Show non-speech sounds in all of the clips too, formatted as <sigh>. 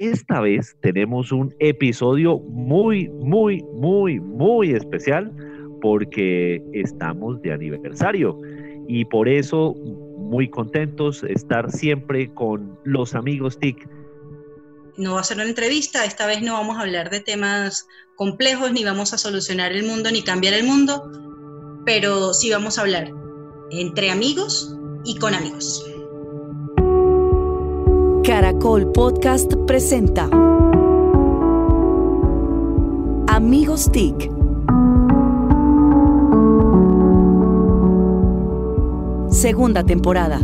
esta vez tenemos un episodio muy, muy, muy, muy especial porque estamos de aniversario y por eso muy contentos estar siempre con los amigos TIC. No va a ser una entrevista, esta vez no vamos a hablar de temas complejos, ni vamos a solucionar el mundo, ni cambiar el mundo, pero sí vamos a hablar entre amigos y con amigos. Caracol Podcast presenta Amigos TIC. Segunda temporada.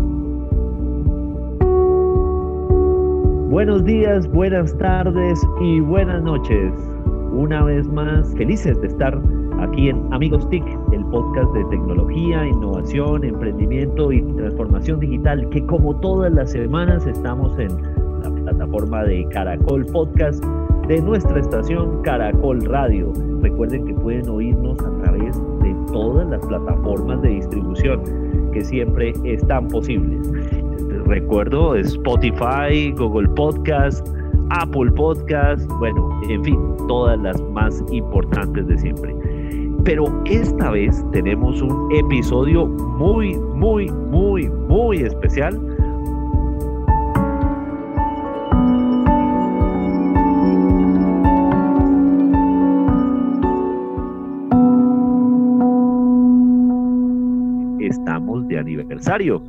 Buenos días, buenas tardes y buenas noches. Una vez más, felices de estar aquí en Amigos TIC, podcast de tecnología, innovación, emprendimiento y transformación digital, que como todas las semanas estamos en la plataforma de Caracol Podcast de nuestra estación Caracol Radio. Recuerden que pueden oírnos a través de todas las plataformas de distribución que siempre están posibles. Recuerdo Spotify, Google Podcast, Apple Podcast, bueno, en fin, todas las más importantes de siempre. Pero esta vez tenemos un episodio muy, muy, muy, muy especial. Estamos de aniversario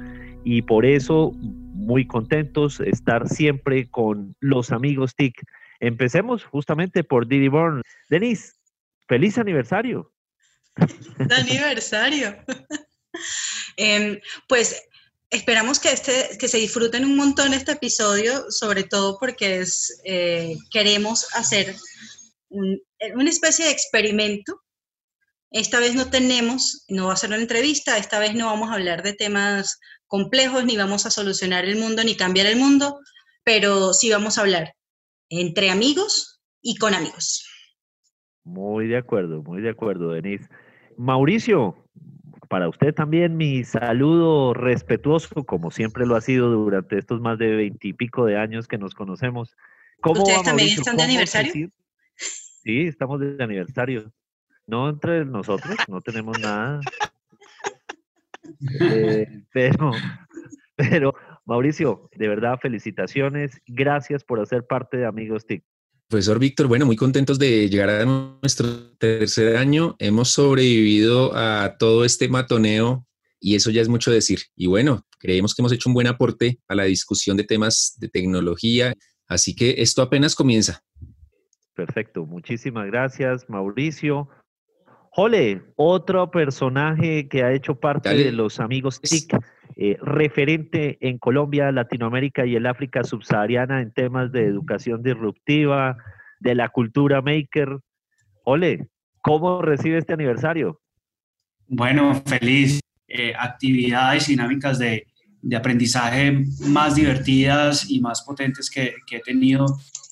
y por eso muy contentos estar siempre con los amigos TIC. Empecemos justamente por Didi Born. Denise, feliz aniversario de <laughs> aniversario. <laughs> Em, pues esperamos que, este, que se disfruten un montón este episodio, sobre todo porque eh, queremos hacer una especie de experimento. Esta vez no tenemos, no va a ser una entrevista, esta vez no vamos a hablar de temas complejos, ni vamos a solucionar el mundo, ni cambiar el mundo, pero sí vamos a hablar entre amigos y con amigos. Muy de acuerdo, muy de acuerdo, Denise. Mauricio, para usted también mi saludo respetuoso, como siempre lo ha sido durante estos más de veintipico de años que nos conocemos. ¿Cómo ¿Ustedes también están de aniversario? Sí, estamos de aniversario. No entre nosotros, no tenemos nada. Eh, pero, pero, Mauricio, de verdad, felicitaciones. Gracias por hacer parte de Amigos TIC. Profesor Víctor, bueno, muy contentos de llegar a nuestro tercer año. Hemos sobrevivido a todo este matoneo y eso ya es mucho decir. Y bueno, creemos que hemos hecho un buen aporte a la discusión de temas de tecnología, así que esto apenas comienza. Perfecto, muchísimas gracias, Mauricio. Jole, otro personaje que ha hecho parte de los amigos TIC, eh, referente en Colombia, Latinoamérica y el África subsahariana en temas de educación disruptiva, de la cultura maker. Jole, ¿cómo recibe este aniversario? Bueno, feliz. Eh, actividades dinámicas de, aprendizaje más divertidas y más potentes que, he tenido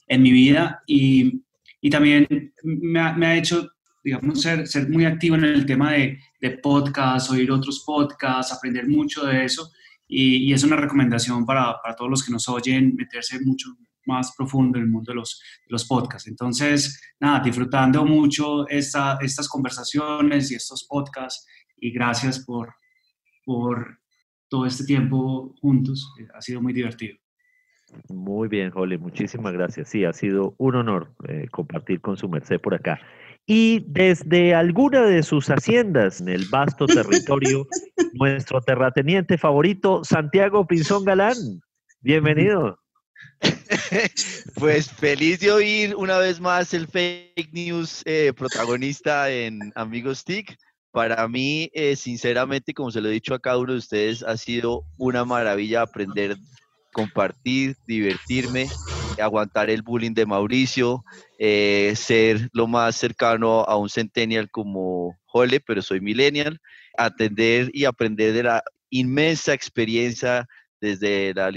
en mi vida y, también me me ha hecho digamos, ser, ser muy activo en el tema de, de podcast, oír otros podcasts, aprender mucho de eso. Y, y es una recomendación para, para, todos los que nos oyen, meterse mucho más profundo en el mundo de los, de los podcasts. Entonces, nada, disfrutando mucho esta, estas conversaciones y estos podcasts. Y gracias por, por todo este tiempo juntos. Ha sido muy divertido. Muy bien, Jole, muchísimas gracias. Sí, ha sido un honor eh, compartir con su merced por acá y desde alguna de sus haciendas en el vasto territorio, <laughs> nuestro terrateniente favorito, Santiago Pinzón Galán. Bienvenido. <laughs> Pues feliz de oír una vez más el fake news eh, protagonista en Amigos TIC. Para mí, eh, sinceramente, como se lo he dicho a cada uno de ustedes, ha sido una maravilla aprender, compartir, divertirme aguantar el bullying de Mauricio, eh, ser lo más cercano a un centennial como Jole, pero soy millennial, atender y aprender de la inmensa experiencia desde la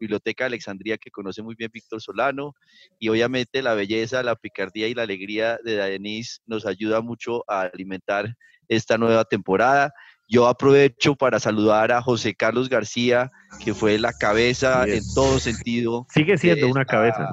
Biblioteca de Alexandría que conoce muy bien Víctor Solano y obviamente la belleza, la picardía y la alegría de Denise nos ayuda mucho a alimentar esta nueva temporada. Yo aprovecho para saludar a José Carlos García, que fue la cabeza en todo sentido. Sigue siendo una cabeza.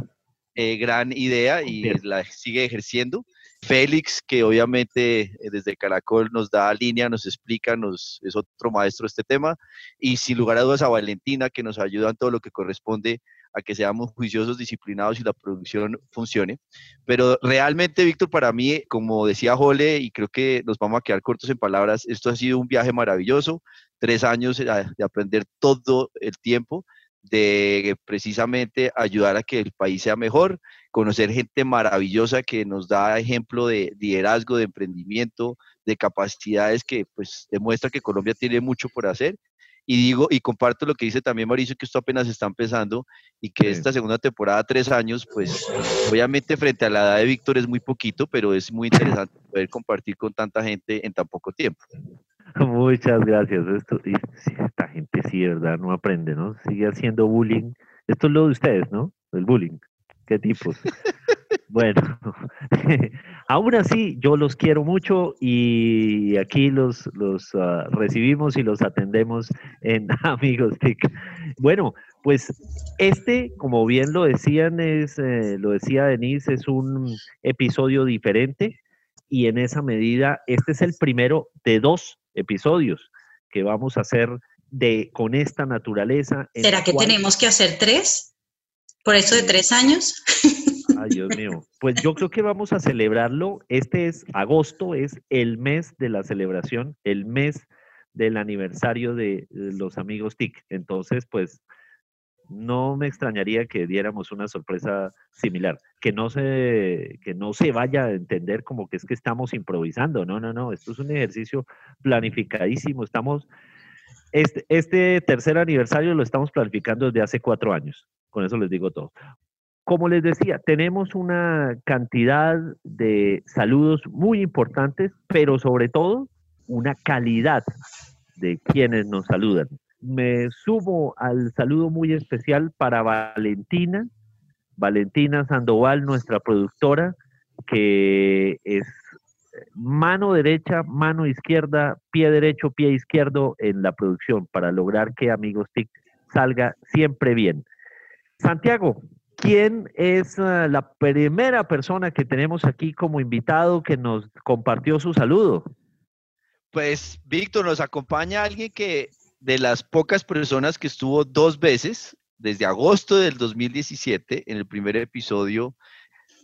eh, gran idea y la sigue ejerciendo. Félix, que obviamente eh, desde Caracol nos da línea, nos explica, nos, es otro maestro este tema. Y sin lugar a dudas a Valentina, que nos ayuda en todo lo que corresponde a que seamos juiciosos, disciplinados y la producción funcione. Pero realmente, Víctor, para mí, como decía Jole, y creo que nos vamos a quedar cortos en palabras, esto ha sido un viaje maravilloso, tres años eh, de aprender todo el tiempo de precisamente ayudar a que el país sea mejor, conocer gente maravillosa que nos da ejemplo de liderazgo, de emprendimiento, de capacidades que pues demuestra que Colombia tiene mucho por hacer. Y digo, y comparto lo que dice también Mauricio, que esto apenas está empezando y que esta segunda temporada, tres años, pues obviamente frente a la edad de Víctor es muy poquito, pero es muy interesante poder compartir con tanta gente en tan poco tiempo. <laughs> Muchas gracias. Esto, esta gente sí, ¿verdad? No aprende, ¿no? Sigue haciendo bullying. Esto es lo de ustedes, ¿no? El bullying. ¿Qué tipos? <laughs> bueno, <laughs> aún así yo los quiero mucho y aquí los, los ah, recibimos y los atendemos en <laughs> Amigos TIC. Bueno, pues este, como bien lo decían, es, eh, lo decía Denise, es un episodio diferente y en esa medida este es el primero de dos episodios que vamos a hacer de, con esta naturaleza. ¿Será que tenemos que hacer tres? ¿Por eso de tres años? <laughs> Ay, Dios mío. Pues yo creo que vamos a celebrarlo. Este es agosto, es el mes de la celebración, el mes del aniversario de los amigos TIC. Entonces, pues no me extrañaría que diéramos una sorpresa similar, que no se, que no se vaya a entender como que es que estamos improvisando, no, no, no, esto es un ejercicio planificadísimo, estamos, este, este tercer aniversario lo estamos planificando desde hace cuatro años, con eso les digo todo. Como les decía, tenemos una cantidad de saludos muy importantes, pero sobre todo una calidad de quienes nos saludan me subo al saludo muy especial para Valentina, Valentina Sandoval, nuestra productora, que es mano derecha, mano izquierda, pie derecho, pie izquierdo en la producción para lograr que Amigos TIC salga siempre bien. Santiago, ¿quién es ah, la primera persona que tenemos aquí como invitado que nos compartió su saludo? Pues Víctor, nos acompaña alguien que de las pocas personas que estuvo dos veces, desde agosto del 2017, en el primer episodio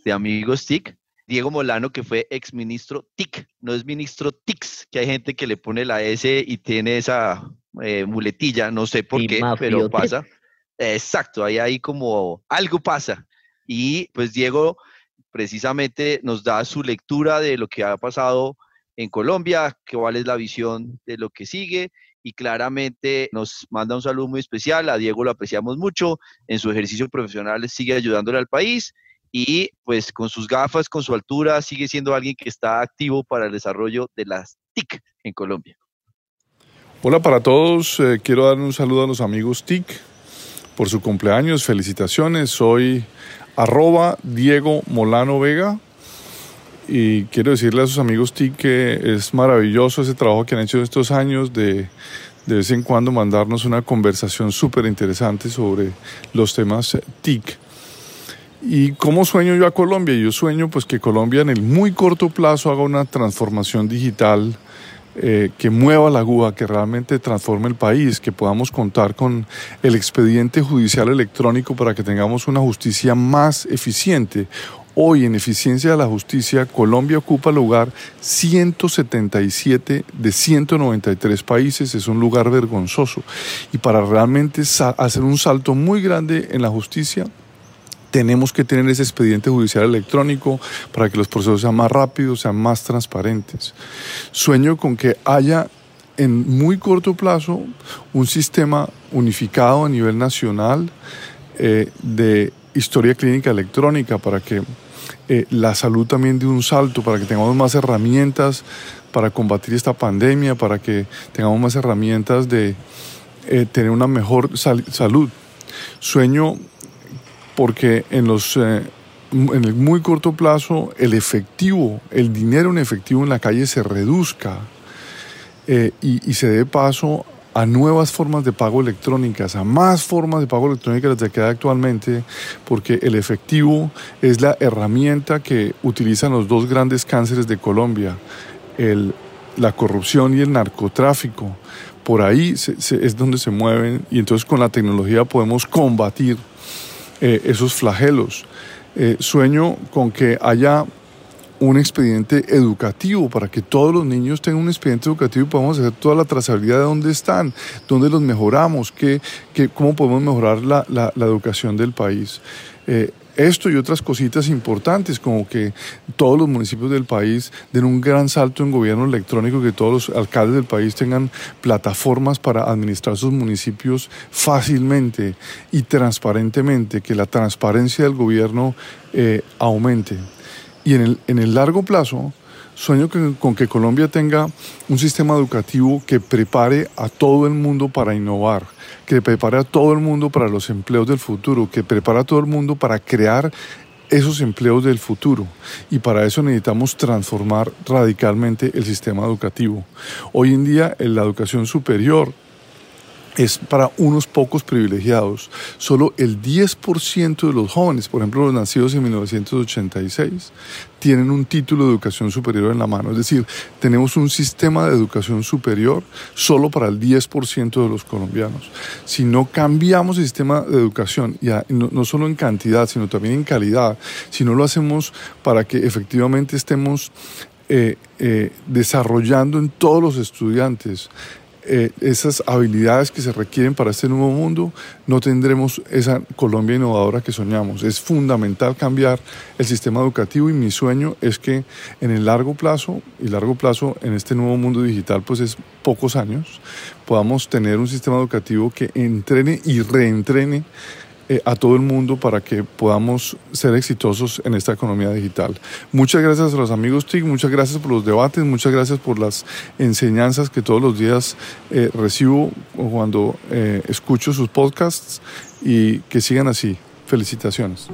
de Amigos TIC, Diego Molano, que fue ex ministro TIC, no es ministro TICS, que hay gente que le pone la S y tiene esa eh, muletilla, no sé por qué, pero pasa. Exacto, ahí hay como algo pasa. Y pues Diego precisamente nos da su lectura de lo que ha pasado en Colombia, cuál es la visión de lo que sigue y claramente nos manda un saludo muy especial. A Diego lo apreciamos mucho. En su ejercicio profesional sigue ayudándole al país y pues con sus gafas, con su altura, sigue siendo alguien que está activo para el desarrollo de las TIC en Colombia. Hola para todos, eh, quiero dar un saludo a los amigos TIC por su cumpleaños, felicitaciones, soy arroba Diego Molano Vega y quiero decirle a sus amigos TIC que es maravilloso ese trabajo que han hecho estos años de de vez en cuando mandarnos una conversación súper interesante sobre los temas TIC. ¿Y cómo sueño yo a Colombia? Yo sueño pues que Colombia en el muy corto plazo haga una transformación digital eh, que mueva la aguja, que realmente transforme el país, que podamos contar con el expediente judicial electrónico para que tengamos una justicia más eficiente, Hoy en eficiencia de la justicia, Colombia ocupa el lugar 177 de 193 países. Es un lugar vergonzoso. Y para realmente hacer un salto muy grande en la justicia, tenemos que tener ese expediente judicial electrónico para que los procesos sean más rápidos, sean más transparentes. Sueño con que haya en muy corto plazo un sistema unificado a nivel nacional eh, de historia clínica electrónica para que eh, la salud también dé un salto, para que tengamos más herramientas para combatir esta pandemia, para que tengamos más herramientas de eh, tener una mejor salud. Sueño porque en los eh, en el muy corto plazo el efectivo, el dinero en efectivo en la calle se reduzca y, y se dé paso a nuevas formas de pago electrónicas, a más formas de pago electrónicas de las que hay actualmente, porque el efectivo es la herramienta que utilizan los dos grandes cánceres de Colombia, el, la corrupción y el narcotráfico. Por ahí es donde se mueven y entonces con la tecnología podemos combatir eh, esos flagelos. Eh, sueño con que haya un expediente educativo para que todos los niños tengan un expediente educativo y podamos hacer toda la trazabilidad de dónde están, dónde los mejoramos, qué, qué cómo podemos mejorar la, la, educación del país. Eh, esto y otras cositas importantes, como que todos los municipios del país den un gran salto en gobierno electrónico, que todos los alcaldes del país tengan plataformas para administrar sus municipios fácilmente y transparentemente, que la transparencia del gobierno eh, aumente. Y en el, en el largo plazo, sueño con que Colombia tenga un sistema educativo que prepare a todo el mundo para innovar, que prepare a todo el mundo para los empleos del futuro, que prepare a todo el mundo para crear esos empleos del futuro. Y para eso necesitamos transformar radicalmente el sistema educativo. Hoy en día en la educación superior es para unos pocos privilegiados. Solo el 10% de los jóvenes, por ejemplo los nacidos en 1986, tienen un título de educación superior en la mano. Es decir, tenemos un sistema de educación superior solo para el 10% de los colombianos. Si no cambiamos el sistema de educación, ya, no, solo en cantidad, sino también en calidad, si no lo hacemos para que efectivamente estemos eh, eh, desarrollando en todos los estudiantes eh, esas habilidades que se requieren para este nuevo mundo, no tendremos esa Colombia innovadora que soñamos. Es fundamental cambiar el sistema educativo y mi sueño es que en el largo plazo, y largo plazo en este nuevo mundo digital pues es pocos años, podamos tener un sistema educativo que entrene y reentrene eh, a todo el mundo para que podamos ser exitosos en esta economía digital. Muchas gracias a los amigos TIC, muchas gracias por los debates, muchas gracias por las enseñanzas que todos los días eh, recibo cuando eh, escucho sus podcasts y que sigan así. Felicitaciones.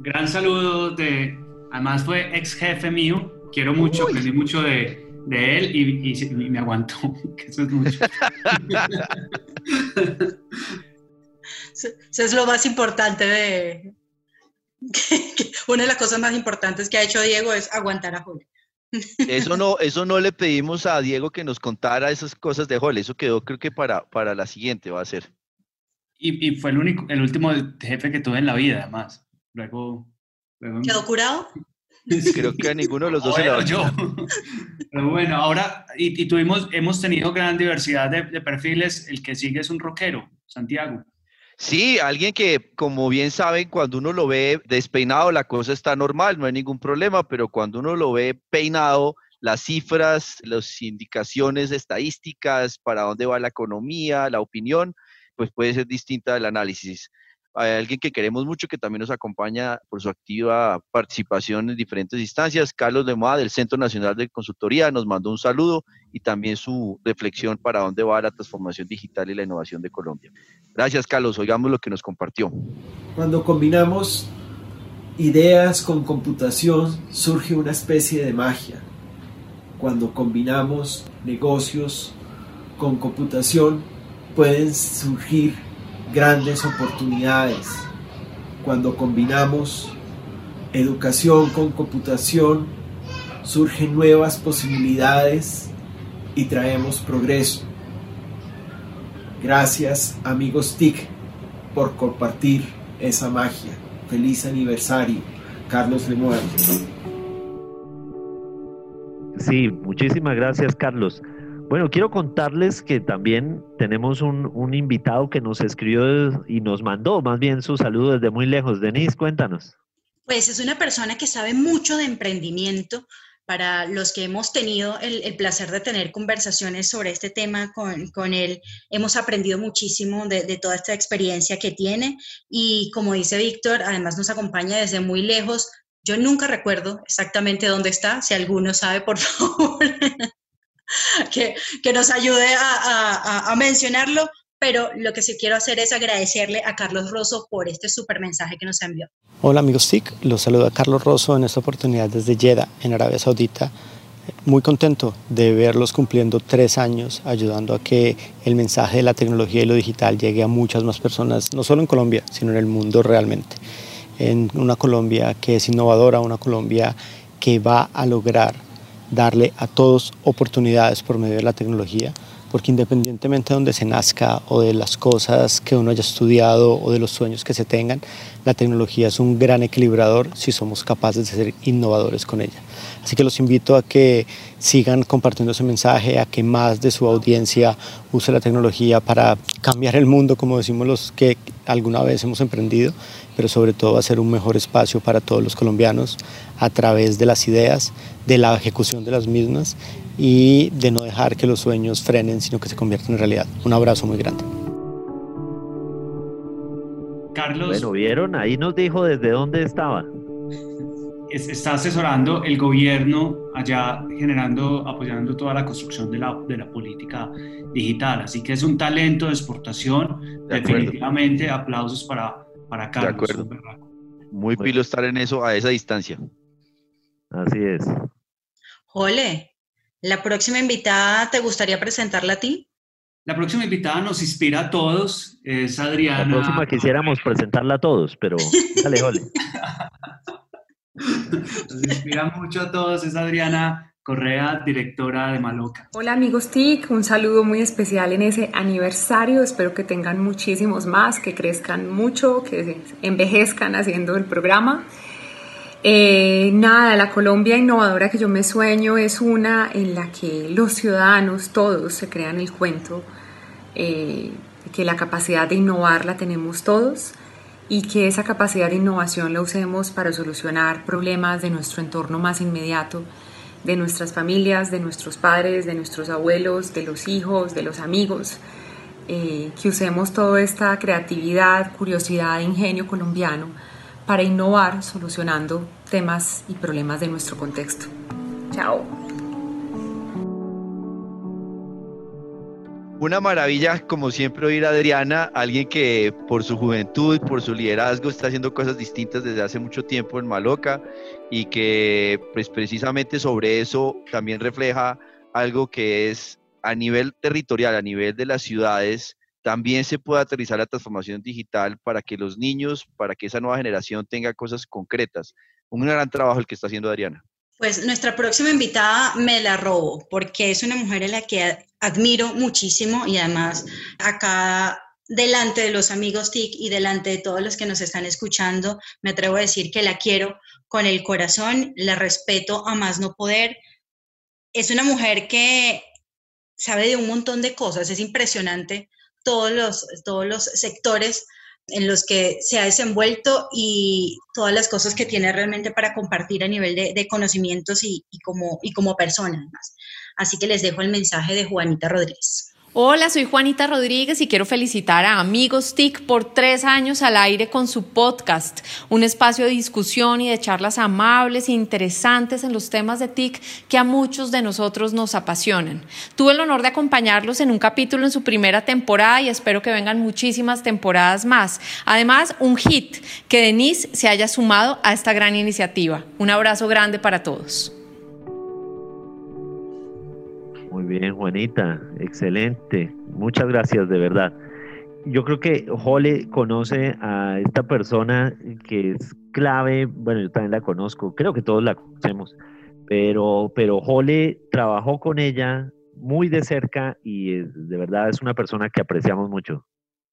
Gran saludo de, además fue ex jefe mío, quiero mucho, aprendí mucho de, de él y, me aguantó, <laughs> que eso es mucho. <laughs> eso es lo más importante de... <laughs> una de las cosas más importantes que ha hecho Diego es aguantar a Julio. Eso no, eso no le pedimos a Diego que nos contara esas cosas de Jorge, eso quedó creo que para, para la siguiente va a ser. Y, y, fue el único, el último jefe que tuve en la vida, además. Luego, luego ¿Quedó curado? Creo que a ninguno de los dos se lo yo. Pero bueno, ahora, y, tuvimos, hemos tenido gran diversidad de, perfiles. El que sigue es un rockero, Santiago. Sí, alguien que, como bien saben, cuando uno lo ve despeinado, la cosa está normal, no hay ningún problema, pero cuando uno lo ve peinado, las cifras, las indicaciones estadísticas, para dónde va la economía, la opinión, pues puede ser distinta del análisis hay alguien que queremos mucho que también nos acompaña por su activa participación en diferentes instancias. Carlos Lemoa del Centro Nacional de Consultoría nos mandó un saludo y también su reflexión para dónde va la transformación digital y la innovación de Colombia. Gracias Carlos, oigamos lo que nos compartió. Cuando combinamos ideas con computación surge una especie de magia. Cuando combinamos negocios con computación pueden surgir grandes oportunidades. Cuando combinamos educación con computación, surgen nuevas posibilidades y traemos progreso. Gracias amigos TIC por compartir esa magia. Feliz aniversario, Carlos Lemuel. Sí, muchísimas gracias Carlos. Bueno, quiero contarles que también tenemos un, invitado que nos escribió y nos mandó más bien su saludo desde muy lejos. Denise, cuéntanos. Pues es una persona que sabe mucho de emprendimiento. Para los que hemos tenido el, placer de tener conversaciones sobre este tema con, él, hemos aprendido muchísimo de, de, toda esta experiencia que tiene y como dice Víctor, además nos acompaña desde muy lejos. Yo nunca recuerdo exactamente dónde está, si alguno sabe, por <laughs> favor, <laughs> que, que nos ayude a, a, mencionarlo, pero lo que sí quiero hacer es agradecerle a Carlos Rosso por este super mensaje que nos envió. Hola amigos TIC, los saludo a Carlos Rosso en esta oportunidad desde Jeddah, en Arabia Saudita. muy contento de verlos cumpliendo tres años, ayudando a que el mensaje de la tecnología y lo digital llegue a muchas más personas, no solo en Colombia, sino en el mundo realmente. En una Colombia que es innovadora, una Colombia que va a lograr darle a todos oportunidades por medio de la tecnología, porque independientemente de donde se nazca o de las cosas que uno haya estudiado o de los sueños que se tengan, la tecnología es un gran equilibrador si somos capaces de ser innovadores con ella. Así que los invito a que sigan compartiendo ese mensaje, a que más de su audiencia use la tecnología para cambiar el mundo, como decimos los que alguna vez hemos emprendido, pero sobre todo hacer un mejor espacio para todos los colombianos a través de las ideas, de la ejecución de las mismas y de no dejar que los sueños frenen, sino que se conviertan en realidad. Un abrazo muy grande. Carlos. Bueno, ¿vieron? Ahí nos dijo desde dónde estaba está asesorando el gobierno allá, generando, apoyando toda la construcción de la, de la política digital. Así que es un talento de exportación. Definitivamente, aplausos para, para Carlos. De acuerdo. Muy pilo estar en eso a esa distancia. Así es. Ole, la próxima invitada, ¿te gustaría presentarla a ti? La próxima invitada nos inspira a todos, es Adriana. La próxima quisiéramos presentarla a todos, pero dale, ole. <laughs> Nos inspira mucho a todos. Es Adriana Correa, directora de Maloca. Hola amigos TIC, un saludo muy especial en ese aniversario. Espero que tengan muchísimos más, que crezcan mucho, que envejezcan haciendo el programa. Eh, nada, la Colombia innovadora que yo me sueño es una en la que los ciudadanos todos se crean el cuento, eh, que la capacidad de innovar la tenemos todos y que esa capacidad de innovación la usemos para solucionar problemas de nuestro entorno más inmediato, de nuestras familias, de nuestros padres, de nuestros abuelos, de los hijos, de los amigos, eh, que usemos toda esta creatividad, curiosidad ingenio colombiano para innovar solucionando temas y problemas de nuestro contexto. Chao. Una maravilla, como siempre, oír a Adriana, alguien que por su juventud, por su liderazgo, está haciendo cosas distintas desde hace mucho tiempo en Maloca y que, pues, precisamente sobre eso también refleja algo que es a nivel territorial, a nivel de las ciudades, también se puede aterrizar la transformación digital para que los niños, para que esa nueva generación tenga cosas concretas. Un gran trabajo el que está haciendo Adriana. Pues nuestra próxima invitada me la robo porque es una mujer a la que admiro muchísimo y además acá delante de los amigos TIC y delante de todos los que nos están escuchando, me atrevo a decir que la quiero con el corazón, la respeto a más no poder. Es una mujer que sabe de un montón de cosas, es impresionante todos los, todos los sectores en los que se ha desenvuelto y todas las cosas que tiene realmente para compartir a nivel de, conocimientos y, como, y como persona. Así que les dejo el mensaje de Juanita Rodríguez. Hola, soy Juanita Rodríguez y quiero felicitar a Amigos TIC por tres años al aire con su podcast, un espacio de discusión y de charlas amables e interesantes en los temas de TIC que a muchos de nosotros nos apasionan. Tuve el honor de acompañarlos en un capítulo en su primera temporada y espero que vengan muchísimas temporadas más. Además, un hit que Denise se haya sumado a esta gran iniciativa. Un abrazo grande para todos. Muy bien, Juanita, excelente. Muchas gracias, de verdad. Yo creo que Jole conoce a esta persona que es clave, bueno, yo también la conozco, creo que todos la conocemos, pero, pero Jole trabajó con ella muy de cerca y de verdad es una persona que apreciamos mucho.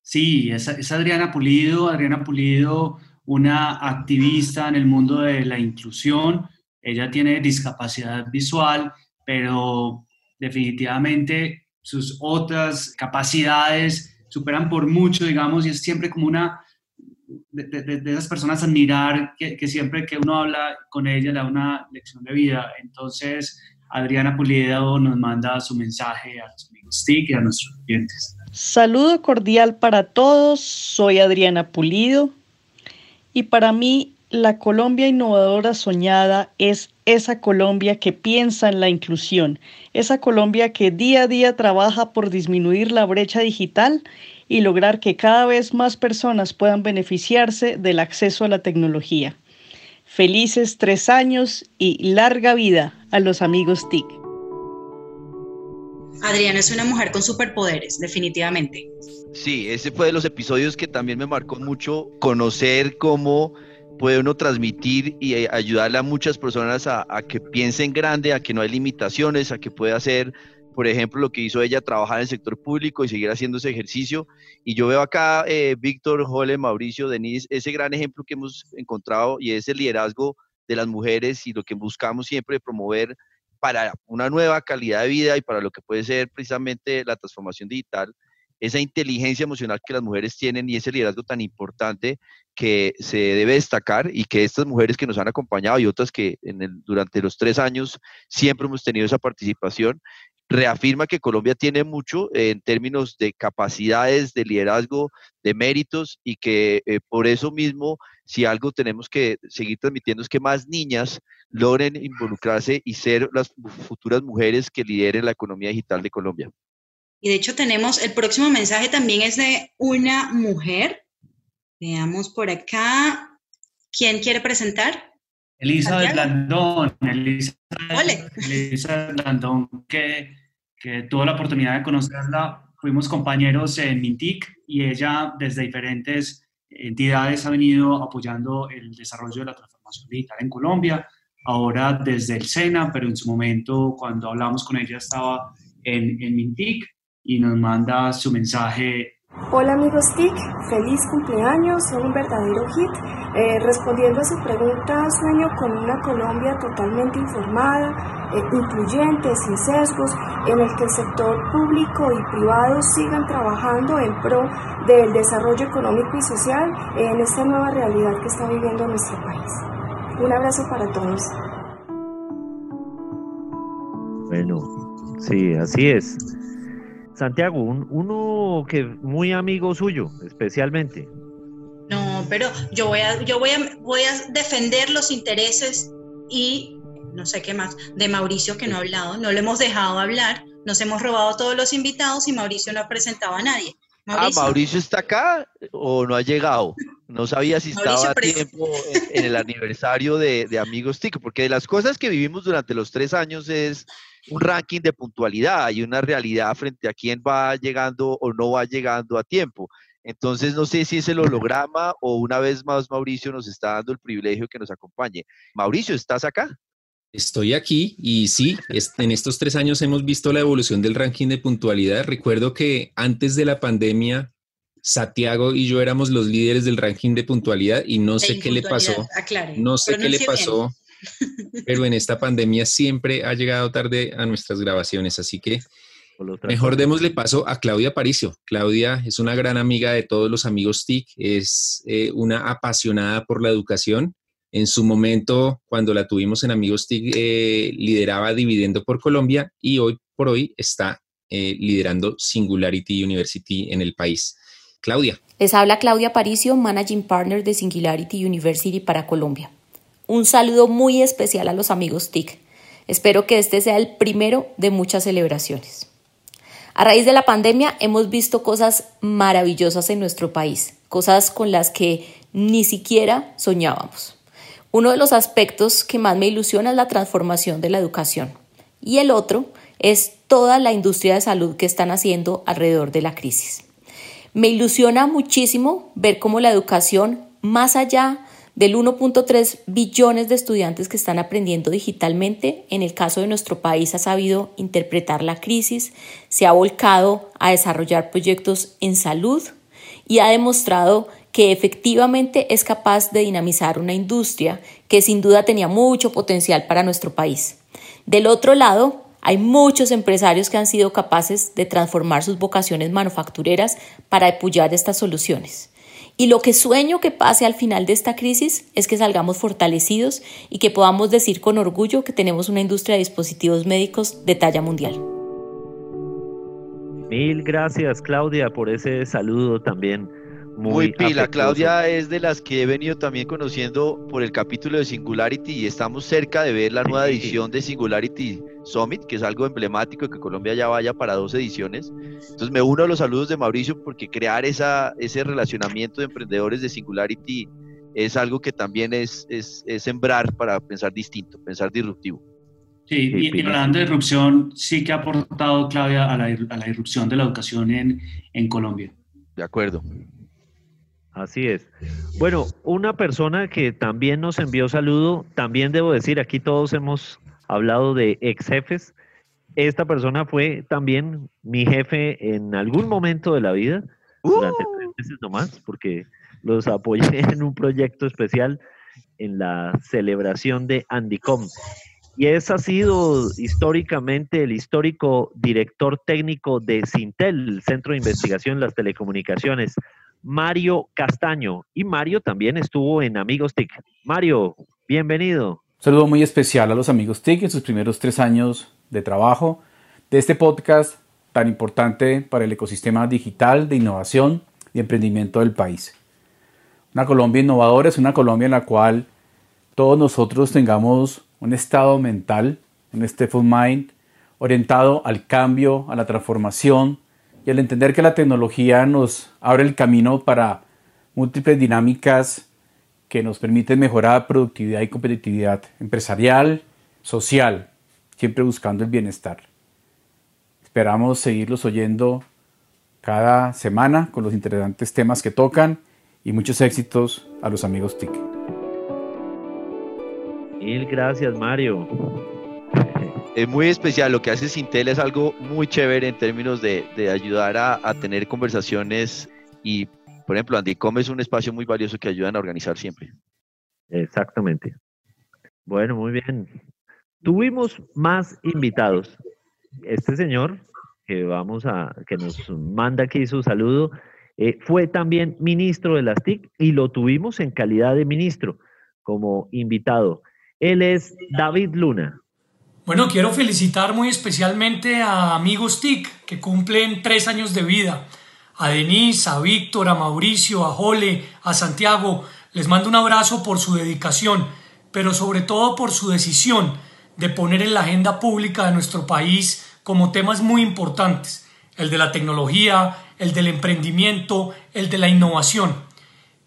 Sí, es, es Adriana Pulido, Adriana Pulido, una activista en el mundo de la inclusión. Ella tiene discapacidad visual, pero definitivamente sus otras capacidades superan por mucho, digamos, y es siempre como una de, esas personas admirar que, que, siempre que uno habla con ella da una lección de vida. Entonces, Adriana Pulido nos manda su mensaje a los amigos TIC y a nuestros clientes. Saludo cordial para todos, soy Adriana Pulido y para mí la Colombia innovadora soñada es esa Colombia que piensa en la inclusión, esa Colombia que día a día trabaja por disminuir la brecha digital y lograr que cada vez más personas puedan beneficiarse del acceso a la tecnología. Felices tres años y larga vida a los amigos TIC. Adriana es una mujer con superpoderes, definitivamente. Sí, ese fue de los episodios que también me marcó mucho conocer cómo puede uno transmitir y eh, ayudarle a muchas personas a, que piensen grande, a que no hay limitaciones, a que pueda hacer, por ejemplo, lo que hizo ella, trabajar en el sector público y seguir haciendo ese ejercicio. Y yo veo acá, eh, Víctor, Jole, Mauricio, Denise, ese gran ejemplo que hemos encontrado y ese liderazgo de las mujeres y lo que buscamos siempre promover para una nueva calidad de vida y para lo que puede ser precisamente la transformación digital, esa inteligencia emocional que las mujeres tienen y ese liderazgo tan importante que se debe destacar y que estas mujeres que nos han acompañado y otras que durante los tres años siempre hemos tenido esa participación, reafirma que Colombia tiene mucho en términos de capacidades, de liderazgo, de méritos y que eh, por eso mismo, si algo tenemos que seguir transmitiendo es que más niñas logren involucrarse y ser las futuras mujeres que lideren la economía digital de Colombia. Y de hecho tenemos, el próximo mensaje también es de una mujer. Veamos por acá. ¿Quién quiere presentar? Elisa Blandón. Elisa, Elisa Blandón, que que tuve la oportunidad de conocerla. Fuimos compañeros en Mintic y ella desde diferentes entidades ha venido apoyando el desarrollo de la transformación digital en Colombia. Ahora desde el SENA, pero en su momento cuando hablamos con ella estaba en, en Mintic y nos manda su mensaje Hola amigos TIC, feliz cumpleaños, son un verdadero hit. Eh, respondiendo a su pregunta, sueño con una Colombia totalmente informada, eh, incluyente, sin sesgos, en el que el sector público y privado sigan trabajando en pro del desarrollo económico y social en esta nueva realidad que está viviendo nuestro país. Un abrazo para todos. Bueno, sí, así es. Santiago, uno que muy amigo suyo, especialmente. No, pero yo voy a, yo voy a, voy a defender los intereses y no sé qué más, de Mauricio que no ha hablado, no lo hemos dejado hablar, nos hemos robado todos los invitados y Mauricio no ha presentado a nadie. Ah, Mauricio está acá o no ha llegado. No sabía si estaba a tiempo en, el <laughs> aniversario de, de Amigos Tico, porque de las cosas que vivimos durante los tres años es un ranking de puntualidad y una realidad frente a quién va llegando o no va llegando a tiempo. Entonces, no sé si es el holograma o una vez más Mauricio nos está dando el privilegio que nos acompañe. Mauricio, ¿estás acá? Estoy aquí y sí, en estos tres años hemos visto la evolución del ranking de puntualidad. Recuerdo que antes de la pandemia, Santiago y yo éramos los líderes del ranking de puntualidad y no sé qué le pasó. no sé qué le pasó pero en esta pandemia siempre ha llegado tarde a nuestras grabaciones, así que mejor démosle paso a Claudia Paricio. Claudia es una gran amiga de todos los amigos TIC, es eh, una apasionada por la educación. En su momento, cuando la tuvimos en Amigos TIC, eh, lideraba Dividendo por Colombia y hoy por hoy está eh, liderando Singularity University en el país. Claudia. Les habla Claudia Paricio, Managing Partner de Singularity University para Colombia. Un saludo muy especial a los amigos TIC. Espero que este sea el primero de muchas celebraciones. A raíz de la pandemia hemos visto cosas maravillosas en nuestro país, cosas con las que ni siquiera soñábamos. Uno de los aspectos que más me ilusiona es la transformación de la educación y el otro es toda la industria de salud que están haciendo alrededor de la crisis. Me ilusiona muchísimo ver cómo la educación, más allá del 1.3 billones de estudiantes que están aprendiendo digitalmente, en el caso de nuestro país ha sabido interpretar la crisis, se ha volcado a desarrollar proyectos en salud y ha demostrado que efectivamente es capaz de dinamizar una industria que sin duda tenía mucho potencial para nuestro país. Del otro lado, hay muchos empresarios que han sido capaces de transformar sus vocaciones manufactureras para apoyar estas soluciones. Y lo que sueño que pase al final de esta crisis es que salgamos fortalecidos y que podamos decir con orgullo que tenemos una industria de dispositivos médicos de talla mundial. Mil gracias Claudia por ese saludo también muy, pila. Claudia es de las que he venido también conociendo por el capítulo de Singularity y estamos cerca de ver la nueva edición de Singularity Summit, que es algo emblemático que Colombia ya vaya para dos ediciones. Entonces me uno a los saludos de Mauricio porque crear esa, ese relacionamiento de emprendedores de Singularity es algo que también es, es, es sembrar para pensar distinto, pensar disruptivo. Sí, y, hablando de irrupción, sí que ha aportado Claudia a la, a la irrupción de la educación en, en Colombia. De acuerdo. Así es. Bueno, una persona que también nos envió saludo, también debo decir, aquí todos hemos hablado de ex jefes. Esta persona fue también mi jefe en algún momento de la vida, durante tres meses nomás, porque los apoyé <laughs> en un proyecto especial en la celebración de Andicom. Y ese ha sido históricamente el histórico director técnico de Sintel, el Centro de Investigación en las Telecomunicaciones, Mario Castaño. Y Mario también estuvo en Amigos TIC. Mario, bienvenido. Saludo muy especial a los Amigos TIC en sus primeros tres años de trabajo de este podcast tan importante para el ecosistema digital de innovación y emprendimiento del país. Una Colombia innovadora es una Colombia en la cual todos nosotros tengamos un estado mental, un state of mind, orientado al cambio, a la transformación y al entender que la tecnología nos abre el camino para múltiples dinámicas que nos permiten mejorar productividad y competitividad empresarial, social, siempre buscando el bienestar. Esperamos seguirlos oyendo cada semana con los interesantes temas que tocan y muchos éxitos a los amigos TIC. Mil gracias, Mario. Es muy especial, lo que hace Sintel es algo muy chévere en términos de, ayudar a, tener conversaciones y, por ejemplo, Andicom es un espacio muy valioso que ayudan a organizar siempre. Exactamente. Bueno, muy bien. Tuvimos más invitados. Este señor que vamos a, que nos manda aquí su saludo, eh, fue también ministro de las TIC y lo tuvimos en calidad de ministro como invitado. Él es David Luna. Bueno, quiero felicitar muy especialmente a amigos TIC que cumplen tres años de vida. A Denise, a Víctor, a Mauricio, a Jole, a Santiago. Les mando un abrazo por su dedicación, pero sobre todo por su decisión de poner en la agenda pública de nuestro país como temas muy importantes. El de la tecnología, el del emprendimiento, el de la innovación.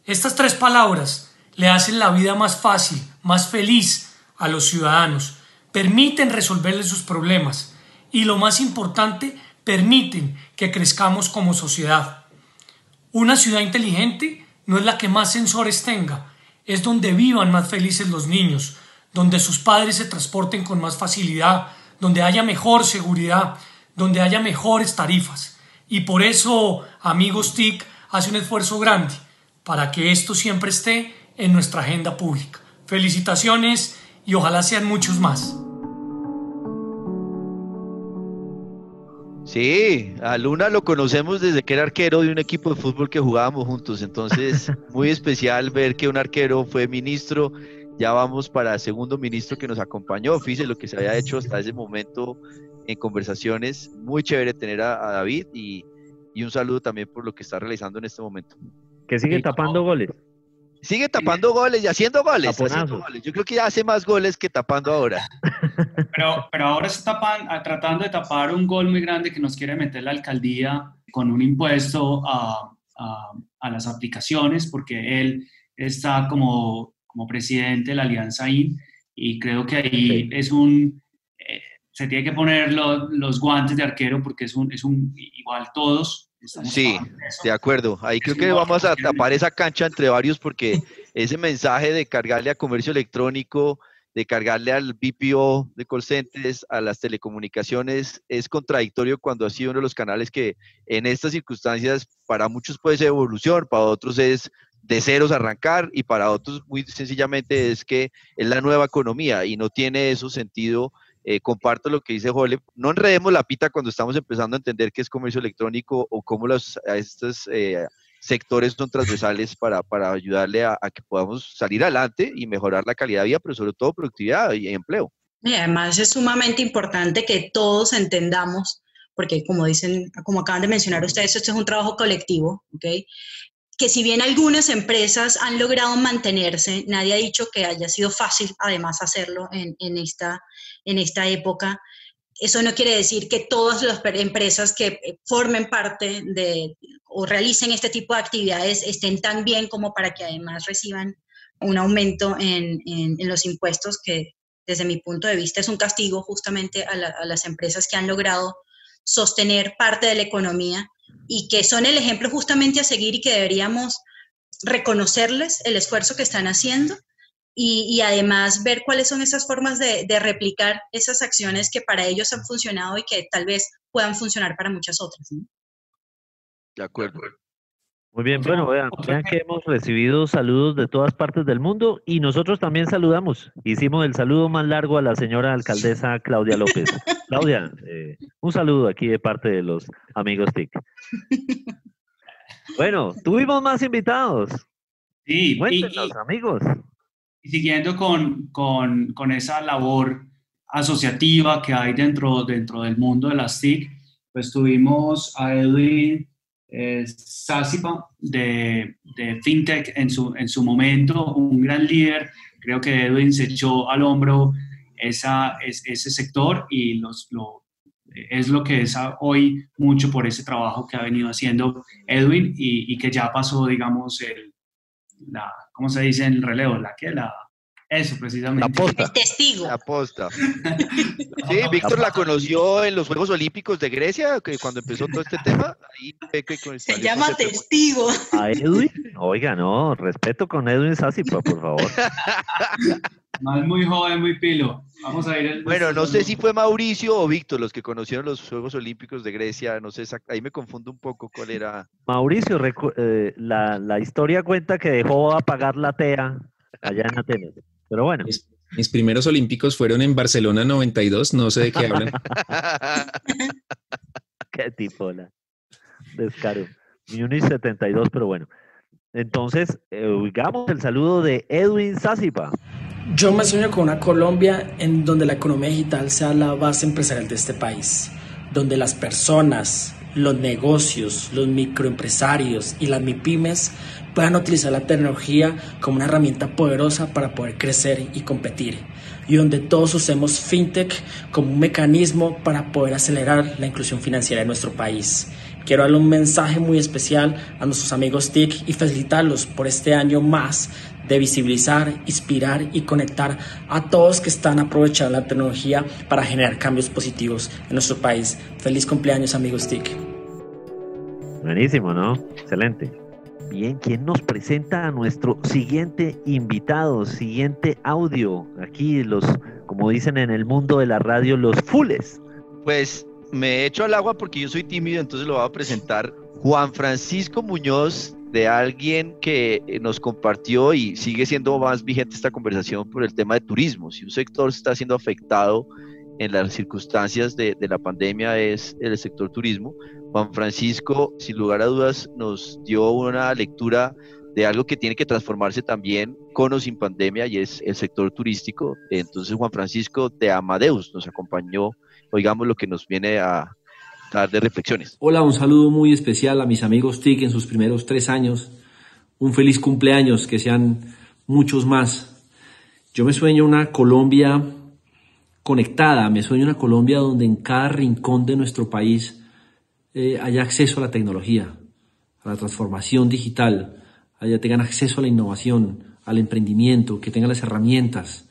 Estas tres palabras le hacen la vida más fácil, más feliz a los ciudadanos, permiten resolverles sus problemas y lo más importante, permiten que crezcamos como sociedad. Una ciudad inteligente no es la que más sensores tenga, es donde vivan más felices los niños, donde sus padres se transporten con más facilidad, donde haya mejor seguridad, donde haya mejores tarifas. Y por eso, amigos TIC, hace un esfuerzo grande para que esto siempre esté en nuestra agenda pública. Felicitaciones y ojalá sean muchos más. Sí, a Luna lo conocemos desde que era arquero de un equipo de fútbol que jugábamos juntos, entonces <laughs> muy especial ver que un arquero fue ministro, ya vamos para el segundo ministro que nos acompañó, fíjese lo que se había hecho hasta ese momento en conversaciones, muy chévere tener a, David y, y, un saludo también por lo que está realizando en este momento. Que sigue tapando goles. Sigue tapando goles y haciendo goles, Yo creo que ya hace más goles que tapando ahora. <laughs> Pero, pero ahora está tratando de tapar un gol muy grande que nos quiere meter la alcaldía con un impuesto a, a, las aplicaciones, porque él está como, como presidente de la Alianza IN y creo que ahí es un... Eh, se tiene que poner los guantes de arquero porque es un, es un igual todos sí, de acuerdo. Ahí creo que vamos a tapar esa cancha entre varios porque ese mensaje de cargarle a comercio electrónico, de cargarle al BPO de call a las telecomunicaciones, es contradictorio cuando ha sido uno de los canales que en estas circunstancias para muchos puede ser evolución, para otros es de ceros arrancar y para otros muy sencillamente es que es la nueva economía y no tiene eso sentido. Eh, comparto lo que dice Jole, no enredemos la pita cuando estamos empezando a entender qué es comercio electrónico o cómo los, estos eh, sectores son transversales para, para ayudarle a, que podamos salir adelante y mejorar la calidad de vida, pero sobre todo productividad y empleo. Y además es sumamente importante que todos entendamos, porque como dicen, como acaban de mencionar ustedes, esto es un trabajo colectivo, ¿ok? que si bien algunas empresas han logrado mantenerse, nadie ha dicho que haya sido fácil además hacerlo en, en, esta, en esta época. Eso no quiere decir que todas las empresas que eh, formen parte de o realicen este tipo de actividades estén tan bien como para que además reciban un aumento en, en, los impuestos que desde mi punto de vista, es un castigo justamente a, las empresas que han logrado sostener parte de la economía y que son el ejemplo justamente a seguir y que deberíamos reconocerles el esfuerzo que están haciendo y, además ver cuáles son esas formas de, replicar esas acciones que para ellos han funcionado y que tal vez puedan funcionar para muchas otras. De acuerdo. Muy bien, bueno, vean, vean que hemos recibido saludos de todas partes del mundo y nosotros también saludamos. Hicimos el saludo más largo a la señora alcaldesa Claudia López. <laughs> Claudia, eh, un saludo aquí de parte de los amigos TIC. <laughs> Bueno, tuvimos más invitados. Sí, Cuéntenos, amigos. Y siguiendo con, con, con, esa labor asociativa que hay dentro, dentro del mundo de las TIC, pues tuvimos a Edwin eh, de, de, FinTech en su, en su momento, un gran líder. Creo que Edwin se echó al hombro esa, ese sector y los, lo, es lo que es hoy mucho por ese trabajo que ha venido haciendo Edwin y, y que ya pasó, digamos, el, la, ¿cómo se dice en el relevo? La que la eso, precisamente. La posta. El testigo. La posta. <laughs> sí, Víctor la conoció en los Juegos Olímpicos de Grecia, que cuando empezó todo este tema. Ahí, Se llama testigo. ¿A Edwin? Oiga, no, respeto con Edwin Sassipa, por favor. <laughs> Más muy joven, muy pilo. Vamos a ir. Bueno, no sé si fue Mauricio o Víctor los que conocieron los Juegos Olímpicos de Grecia. No sé, ahí me confundo un poco cuál era. Mauricio, eh, la, la historia cuenta que dejó apagar la TEA allá en Atenas. Pero bueno. Mis, primeros olímpicos fueron en Barcelona 92, no sé de qué hablan. <laughs> qué tipo, la descaro. Munich 72, pero bueno. Entonces, eh, oigamos el saludo de Edwin Sázipa. Yo me sueño con una Colombia en donde la economía digital sea la base empresarial de este país, donde las personas, los negocios, los microempresarios y las MIPIMES puedan utilizar la tecnología como una herramienta poderosa para poder crecer y competir. Y donde todos usemos FinTech como un mecanismo para poder acelerar la inclusión financiera de nuestro país. Quiero darle un mensaje muy especial a nuestros amigos TIC y felicitarlos por este año más de visibilizar, inspirar y conectar a todos que están aprovechando la tecnología para generar cambios positivos en nuestro país. Feliz cumpleaños amigos TIC. Buenísimo, ¿no? Excelente. Bien, ¿quién nos presenta a nuestro siguiente invitado, siguiente audio? Aquí los, como dicen en el mundo de la radio, los fules. Pues me echo al agua porque yo soy tímido, entonces lo voy a presentar Juan Francisco Muñoz, de alguien que nos compartió y sigue siendo más vigente esta conversación por el tema de turismo. Si un sector está siendo afectado en las circunstancias de, de la pandemia es el sector turismo, Juan Francisco, sin lugar a dudas, nos dio una lectura de algo que tiene que transformarse también con o sin pandemia y es el sector turístico. Entonces Juan Francisco de Amadeus nos acompañó, oigamos lo que nos viene a dar de reflexiones. Hola, un saludo muy especial a mis amigos TIC en sus primeros tres años. Un feliz cumpleaños, que sean muchos más. Yo me sueño una Colombia conectada, me sueño una Colombia donde en cada rincón de nuestro país eh, haya acceso a la tecnología, a la transformación digital, haya tengan acceso a la innovación, al emprendimiento, que tengan las herramientas.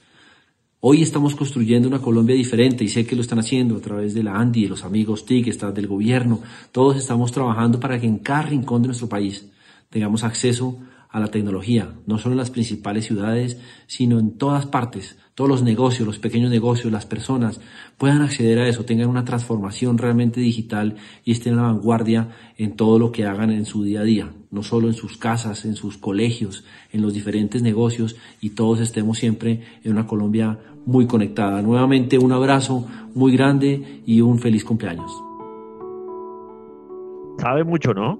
Hoy estamos construyendo una Colombia diferente y sé que lo están haciendo a través de la ANDI, de los amigos TIC, del gobierno. Todos estamos trabajando para que en cada rincón de nuestro país tengamos acceso a la tecnología, no solo en las principales ciudades, sino en todas partes, todos los negocios, los pequeños negocios, las personas puedan acceder a eso, tengan una transformación realmente digital y estén a la vanguardia en todo lo que hagan en su día a día, no solo en sus casas, en sus colegios, en los diferentes negocios y todos estemos siempre en una Colombia muy conectada. Nuevamente un abrazo muy grande y un feliz cumpleaños. Sabe mucho, ¿no?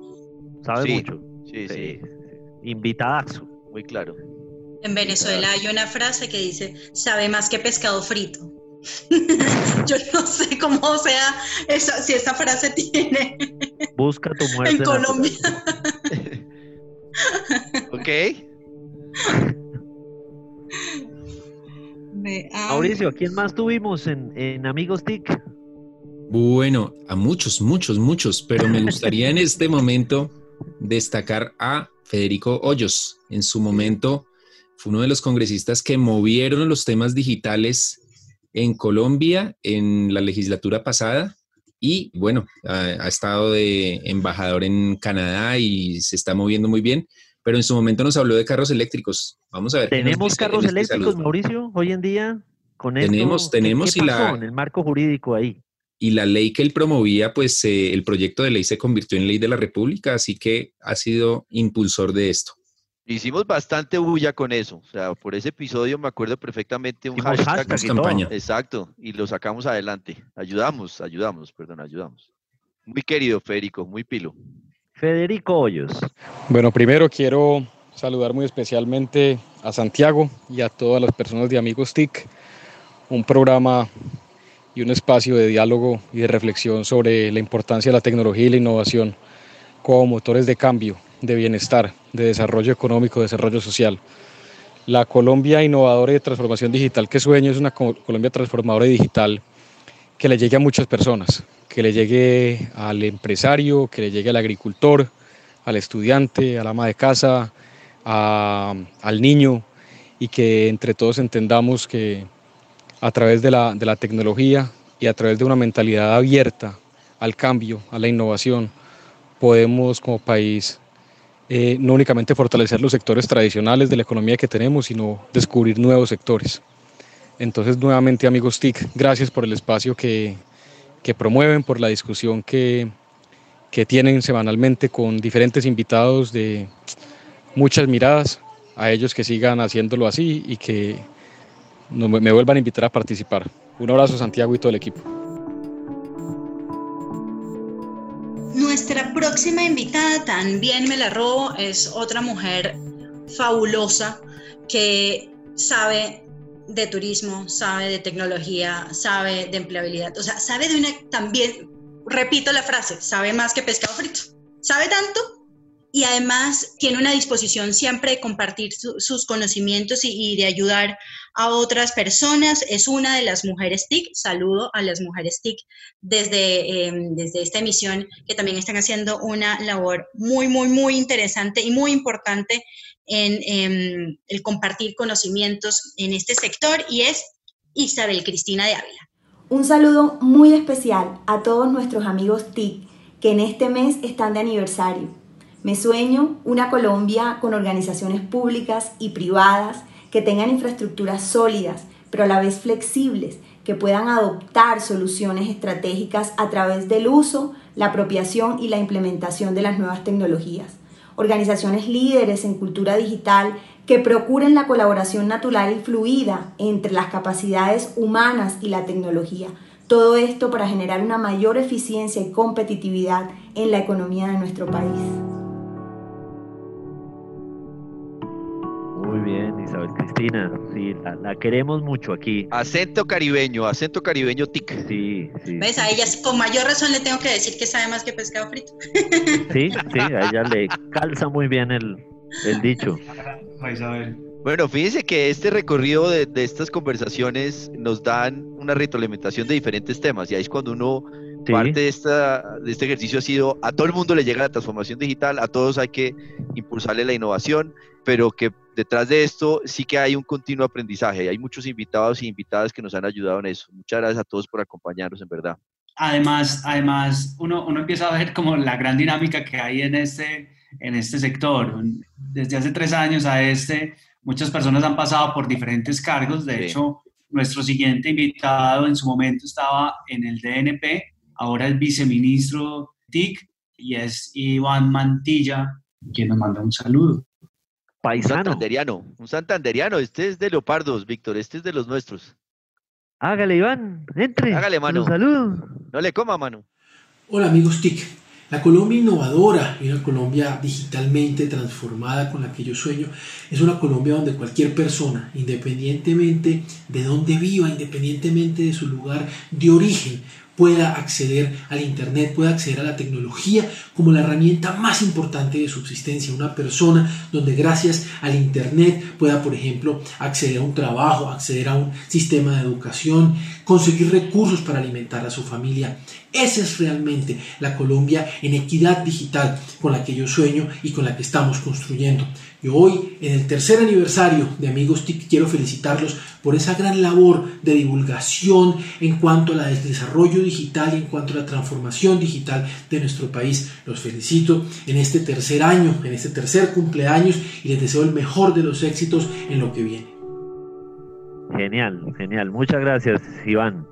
Sabe mucho. Sí, sí. Invitadazo. Muy claro. En Venezuela hay una frase que dice, sabe más que pescado frito. <laughs> Yo no sé cómo sea, si esa frase tiene. Busca tu muerte. En Colombia. <laughs> ok. Mauricio, ¿quién más tuvimos en, en Amigos TIC? Bueno, a muchos, muchos, muchos, pero me gustaría en este momento destacar a Federico Hoyos. En su momento fue uno de los congresistas que movieron los temas digitales en Colombia en la legislatura pasada y bueno, ha, estado de embajador en Canadá y se está moviendo muy bien, pero en su momento nos habló de carros eléctricos. Vamos a ver. ¿Tenemos carros eléctricos, Mauricio, hoy en día? Con tenemos, tenemos y la, el marco jurídico ahí? Y la ley que él promovía, pues eh, el proyecto de ley se convirtió en ley de la República, así que ha sido impulsor de esto. Hicimos bastante bulla con eso. O sea, por ese episodio me acuerdo perfectamente un hashtag. campaña. Exacto. Y lo sacamos adelante. Ayudamos, ayudamos, perdón, ayudamos. Muy querido Federico, muy pilo. Federico Hoyos. Bueno, primero quiero saludar muy especialmente a Santiago y a todas las personas de Amigos TIC. Un programa y un espacio de diálogo y de reflexión sobre la importancia de la tecnología y la innovación como motores de cambio de bienestar, de desarrollo económico, de desarrollo social. La Colombia innovadora y de transformación digital que sueño es una Colombia transformadora y digital que le llegue a muchas personas, que le llegue al empresario, que le llegue al agricultor, al estudiante, al ama de casa, al niño y que entre todos entendamos que a través de la, de la tecnología y a través de una mentalidad abierta al cambio, a la innovación, podemos como país eh, no únicamente fortalecer los sectores tradicionales de la economía que tenemos, sino descubrir nuevos sectores. Entonces, nuevamente, amigos TIC, gracias por el espacio que, que promueven, por la discusión que, que tienen semanalmente con diferentes invitados de muchas miradas, a ellos que sigan haciéndolo así y que me vuelvan a invitar a participar. Un abrazo Santiago y todo el equipo. Nuestra próxima invitada, también me la robo, es otra mujer fabulosa que sabe de turismo, sabe de tecnología, sabe de empleabilidad, o sea, sabe de una, también, repito la frase, sabe más que pescado frito, sabe tanto y además tiene una disposición siempre de compartir sus conocimientos y, de ayudar a otras personas. Es una de las mujeres TIC. Saludo a las mujeres TIC desde, em, desde esta emisión que también están haciendo una labor muy, muy, muy interesante y muy importante en em, el compartir conocimientos en este sector y es Isabel Cristina de Ávila. Un saludo muy especial a todos nuestros amigos TIC que en este mes están de aniversario me sueño una Colombia con organizaciones públicas y privadas que tengan infraestructuras sólidas, pero a la vez flexibles, que puedan adoptar soluciones estratégicas a través del uso, la apropiación y la implementación de las nuevas tecnologías. Organizaciones líderes en cultura digital que procuren la colaboración natural y fluida entre las capacidades humanas y la tecnología. Todo esto para generar una mayor eficiencia y competitividad en la economía de nuestro país. Isabel Cristina. Sí, la, queremos mucho aquí. Acento caribeño, acento caribeño tic. Sí, sí. ¿Ves? A ella con mayor razón le tengo que decir que sabe más que pescado frito. Sí, sí, a ella le calza muy bien el, dicho. Bueno, fíjense que este recorrido de, de, estas conversaciones nos dan una retroalimentación de diferentes temas y ahí es cuando uno Parte de, esta, de este ejercicio ha sido, a todo el mundo le llega la transformación digital, a todos hay que impulsarle la innovación, pero que detrás de esto sí que hay un continuo aprendizaje. Hay muchos invitados y invitadas que nos han ayudado en eso. Muchas gracias a todos por acompañarnos, en verdad. Además, además uno, uno empieza a ver como la gran dinámica que hay en este, en este sector. Desde hace tres años a este, muchas personas han pasado por diferentes cargos. De hecho, nuestro siguiente invitado en su momento estaba en el DNP, ahora el viceministro TIC y es Iván Mantilla, quien nos manda un saludo. Paisano. Un santanderiano, un santanderiano, este es de Leopardos, Víctor, este es de los nuestros. Hágale, Iván, entre. Hágale, mano. Un saludo. No le coma, mano. Hola, amigos TIC. La Colombia innovadora y una Colombia digitalmente transformada con la que yo sueño es una Colombia donde cualquier persona, independientemente de dónde viva, independientemente de su lugar de origen, pueda acceder al Internet, pueda acceder a la tecnología como la herramienta más importante de subsistencia. Una persona donde gracias al Internet pueda, por ejemplo, acceder a un trabajo, acceder a un sistema de educación, conseguir recursos para alimentar a su familia. Esa es realmente la Colombia en equidad digital con la que yo sueño y con la que estamos construyendo. Y hoy, en el tercer aniversario de Amigos TIC, quiero felicitarlos por esa gran labor de divulgación en cuanto al desarrollo digital y en cuanto a la transformación digital de nuestro país. Los felicito en este tercer año, en este tercer cumpleaños y les deseo el mejor de los éxitos en lo que viene. Genial, genial. Muchas gracias, Iván.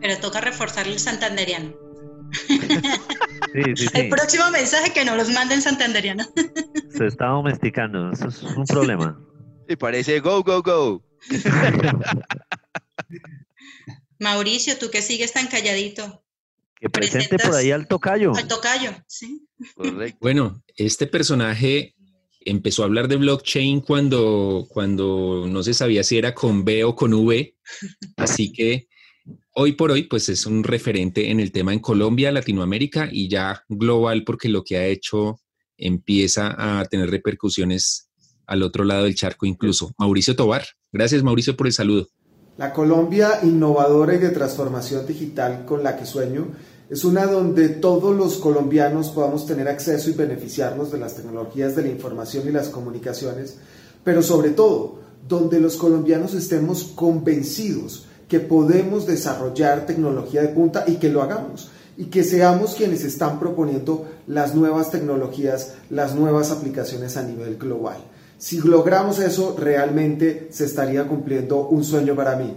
Pero toca reforzar el santanderiano. <laughs> Sí, sí, sí. El próximo mensaje que nos los manden santanderiano. <laughs> Se está domesticando, eso es un problema. Y parece go, go, go. <laughs> Mauricio, tú que sigues tan calladito. Que presente por ahí al tocayo. Al tocayo, sí. Bueno, este personaje empezó a hablar de blockchain cuando, cuando no se sabía si era con B o con V. Así que hoy por hoy, pues es un referente en el tema en Colombia, Latinoamérica y ya global, porque lo que ha hecho empieza a tener repercusiones al otro lado del charco incluso. Mauricio Tobar. Gracias, Mauricio, por el saludo. La Colombia innovadora y de transformación digital con la que sueño es una donde todos los colombianos podamos tener acceso y beneficiarnos de las tecnologías de la información y las comunicaciones, pero sobre todo donde los colombianos estemos convencidos que podemos desarrollar tecnología de punta y que lo hagamos y que seamos quienes están proponiendo las nuevas tecnologías, las nuevas aplicaciones a nivel global. Si logramos eso, realmente se estaría cumpliendo un sueño para mí.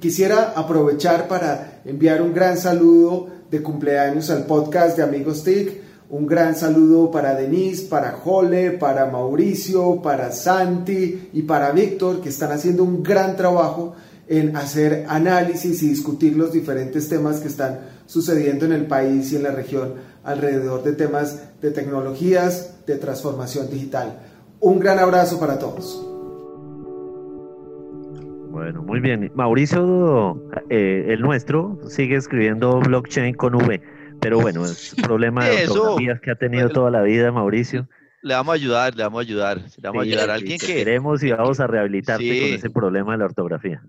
Quisiera aprovechar para enviar un gran saludo de cumpleaños al podcast de Amigos TIC. Un gran saludo para Denise, para Jole, para Mauricio, para Santi y para Víctor, que están haciendo un gran trabajo en hacer análisis y discutir los diferentes temas que están sucediendo en el país y en la región alrededor de temas de tecnologías, de transformación digital. Un gran abrazo para todos. Bueno, muy bien. Mauricio, eh, el nuestro, sigue escribiendo blockchain con V, pero bueno, es un <laughs> problema de ortografías que ha tenido toda la vida Mauricio. Le vamos a ayudar, le vamos a ayudar, le vamos a ayudar a alguien que... Queremos y vamos a rehabilitarte con ese problema de la ortografía.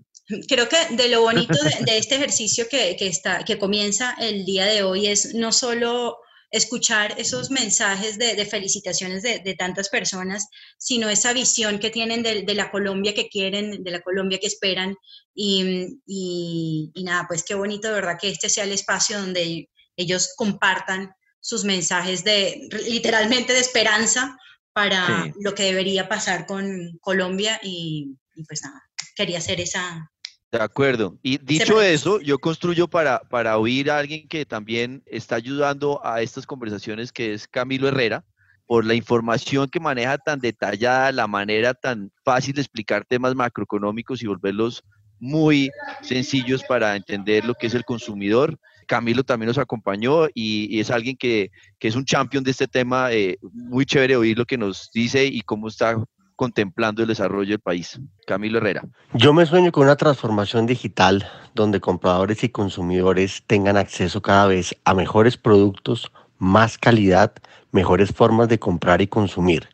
Creo que de lo bonito <laughs> de, este ejercicio que, que, está, que comienza el día de hoy es no solo escuchar esos mensajes de, felicitaciones de, tantas personas, sino esa visión que tienen de, la Colombia que quieren, de la Colombia que esperan. Y, y, nada, pues qué bonito, de verdad, que este sea el espacio donde ellos compartan sus mensajes de literalmente de esperanza para lo que debería pasar con Colombia y, y pues nada, quería hacer esa, de acuerdo. Y dicho eso, yo construyo para, para oír a alguien que también está ayudando a estas conversaciones, que es Camilo Herrera, por la información que maneja tan detallada, la manera tan fácil de explicar temas macroeconómicos y volverlos muy sencillos para entender lo que es el consumidor. Camilo también nos acompañó y, es alguien que, que, es un champion de este tema. Eh, muy chévere oír lo que nos dice y cómo está contemplando el desarrollo del país. Camilo Herrera. Yo me sueño con una transformación digital donde compradores y consumidores tengan acceso cada vez a mejores productos, más calidad, mejores formas de comprar y consumir,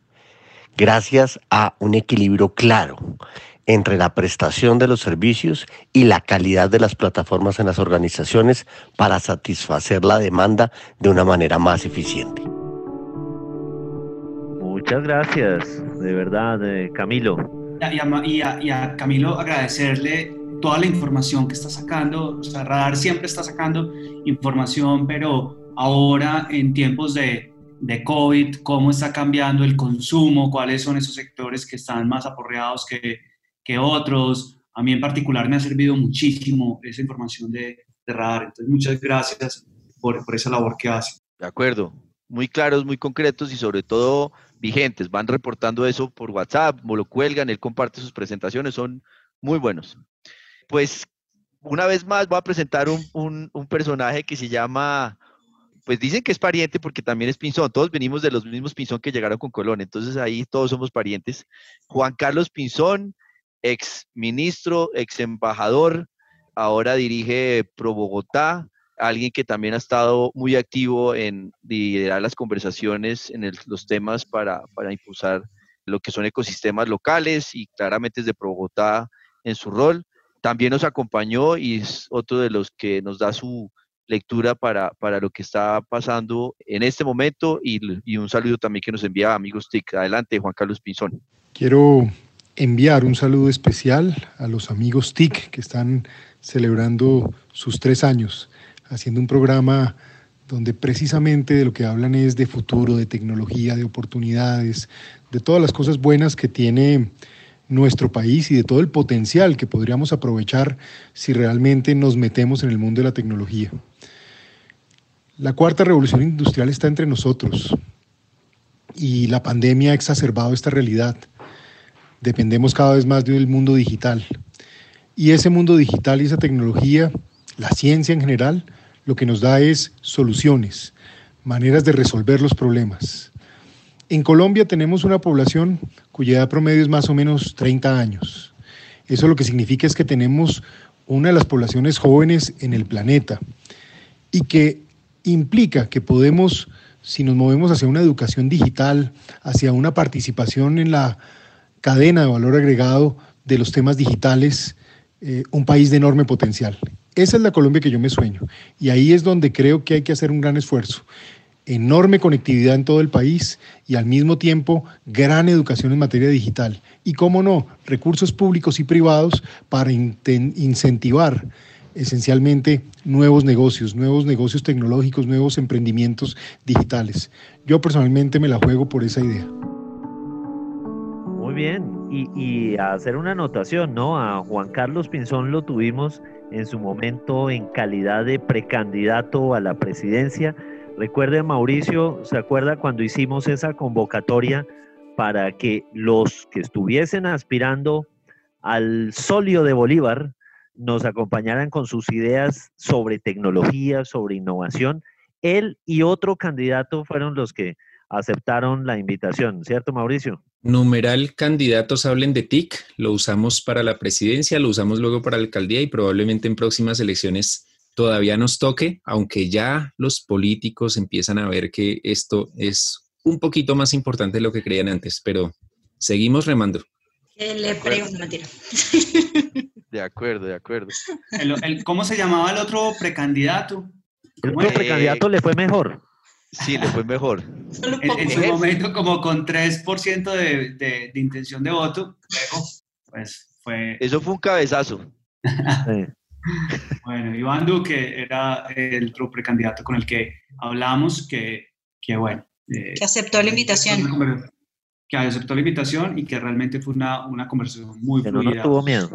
gracias a un equilibrio claro entre la prestación de los servicios y la calidad de las plataformas en las organizaciones para satisfacer la demanda de una manera más eficiente. Muchas gracias, de verdad, eh, Camilo. Y a, Camilo agradecerle toda la información que está sacando. O sea, Radar siempre está sacando información, pero ahora en tiempos de, de COVID, cómo está cambiando el consumo, cuáles son esos sectores que están más aporreados que, que otros. A mí en particular me ha servido muchísimo esa información de, de Radar. Entonces, muchas gracias por, por esa labor que hace. De acuerdo, muy claros, muy concretos y sobre todo vigentes. Van reportando eso por WhatsApp, lo cuelgan, él comparte sus presentaciones, son muy buenos. Pues una vez más voy a presentar un, personaje que se llama, pues dicen que es pariente porque también es Pinzón, todos venimos de los mismos Pinzón que llegaron con Colón, entonces ahí todos somos parientes. Juan Carlos Pinzón, ex ministro, ex embajador, ahora dirige Pro Bogotá, alguien que también ha estado muy activo en liderar las conversaciones en los temas para, impulsar lo que son ecosistemas locales y claramente es de Bogotá en su rol. También nos acompañó y es otro de los que nos da su, lectura para, para lo que está pasando en este momento y, y un saludo también que nos envía amigos TIC. Adelante, Juan Carlos Pinzón. Quiero enviar un saludo especial a los amigos TIC que están celebrando sus tres años, haciendo un programa donde precisamente de lo que hablan es de futuro, de tecnología, de oportunidades, de todas las cosas buenas que tiene nuestro país y de todo el potencial que podríamos aprovechar si realmente nos metemos en el mundo de la tecnología. La cuarta revolución industrial está entre nosotros y la pandemia ha exacerbado esta realidad. Dependemos cada vez más del mundo digital. Y ese mundo digital y esa tecnología, la ciencia en general, lo que nos da es soluciones, maneras de resolver los problemas. En Colombia tenemos una población cuya edad promedio es más o menos 30 años. Eso lo que significa es que tenemos una de las poblaciones jóvenes en el planeta y que implica que podemos, si nos movemos hacia una educación digital, hacia una participación en la cadena de valor agregado de los temas digitales, eh, un país de enorme potencial. Esa es la Colombia que yo me sueño y ahí es donde creo que hay que hacer un gran esfuerzo. Enorme conectividad en todo el país y al mismo tiempo gran educación en materia digital. Y cómo no, recursos públicos y privados para incentivar esencialmente nuevos negocios, nuevos negocios tecnológicos, nuevos emprendimientos digitales. Yo personalmente me la juego por esa idea. Muy bien, y, y hacer una anotación, ¿no? A Juan Carlos Pinzón lo tuvimos en su momento en calidad de precandidato a la presidencia. Recuerde, Mauricio, ¿se acuerda cuando hicimos esa convocatoria para que los que estuviesen aspirando al solio de Bolívar, nos acompañaran con sus ideas sobre tecnología, sobre innovación. Él y otro candidato fueron los que aceptaron la invitación, ¿cierto, Mauricio? Numeral candidatos hablen de TIC, lo usamos para la presidencia, lo usamos luego para la alcaldía y probablemente en próximas elecciones todavía nos toque, aunque ya los políticos empiezan a ver que esto es un poquito más importante de lo que creían antes, pero seguimos remando. Le pregunto, mentira. <laughs> De acuerdo, de acuerdo. ¿Cómo se llamaba el otro precandidato? El otro precandidato le fue mejor. Sí, le fue mejor. En, su momento, como con 3% de, de, de, intención de voto, pues fue... Eso fue un cabezazo. <laughs> Bueno, Iván Duque era el otro precandidato con el que hablamos, que, que bueno... Eh, que aceptó la invitación. Que aceptó la invitación y que realmente fue una, una conversación muy que fluida. No, no tuvo miedo.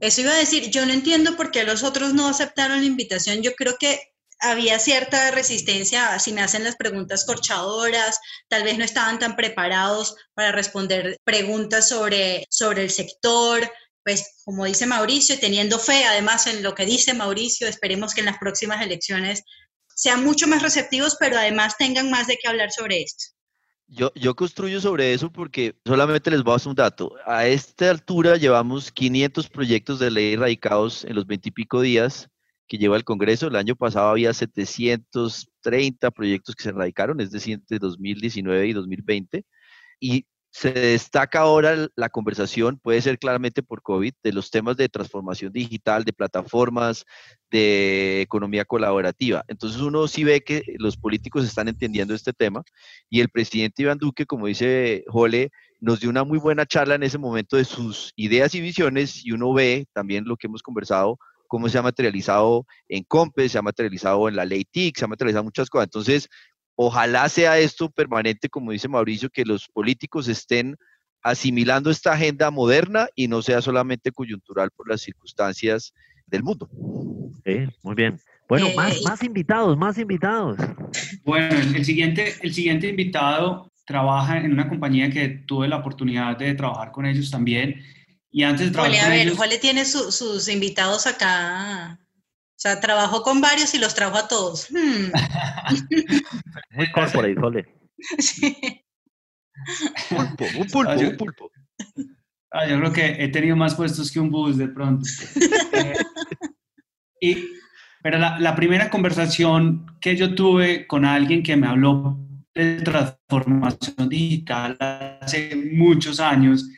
Eso iba a decir, yo no entiendo por qué los otros no aceptaron la invitación. Yo creo que había cierta resistencia si me hacen las preguntas corchadoras, tal vez no estaban tan preparados para responder preguntas sobre, sobre el sector. Pues como dice Mauricio, teniendo fe además en lo que dice Mauricio, esperemos que en las próximas elecciones sean mucho más receptivos, pero además tengan más de qué hablar sobre esto. Yo, yo construyo sobre eso porque solamente les voy a dar un dato. A esta altura llevamos 500 proyectos de ley radicados en los 20 y pico días que lleva el Congreso. El año pasado había 730 proyectos que se radicaron, es decir, entre 2019 y 2020. Y se destaca ahora la conversación, puede ser claramente por COVID, de los temas de transformación digital, de plataformas, de economía colaborativa. Entonces uno sí ve que los políticos están entendiendo este tema y el presidente Iván Duque, como dice Jole, nos dio una muy buena charla en ese momento de sus ideas y visiones y uno ve también lo que hemos conversado, cómo se ha materializado en COMPES, se ha materializado en la ley TIC, se ha materializado muchas cosas. Entonces, Ojalá sea esto permanente, como dice Mauricio, que los políticos estén asimilando esta agenda moderna y no sea solamente coyuntural por las circunstancias del mundo. Sí, muy bien. Bueno, más, eh, más invitados, más invitados. Bueno, el, siguiente, el siguiente invitado trabaja en una compañía que tuve la oportunidad de trabajar con ellos también. Y antes de trabajar a ver, ellos, tiene sus invitados acá o sea, trabajó con varios y los trajo a todos. Hmm. <laughs> Muy corporate, Jole. <laughs> Sí. Pulpo, un pulpo, un pulpo. Ah, yo creo que he tenido más puestos que un bus de pronto. <laughs> Eh, y, pero la, la, primera conversación que yo tuve con alguien que me habló de transformación digital hace muchos años,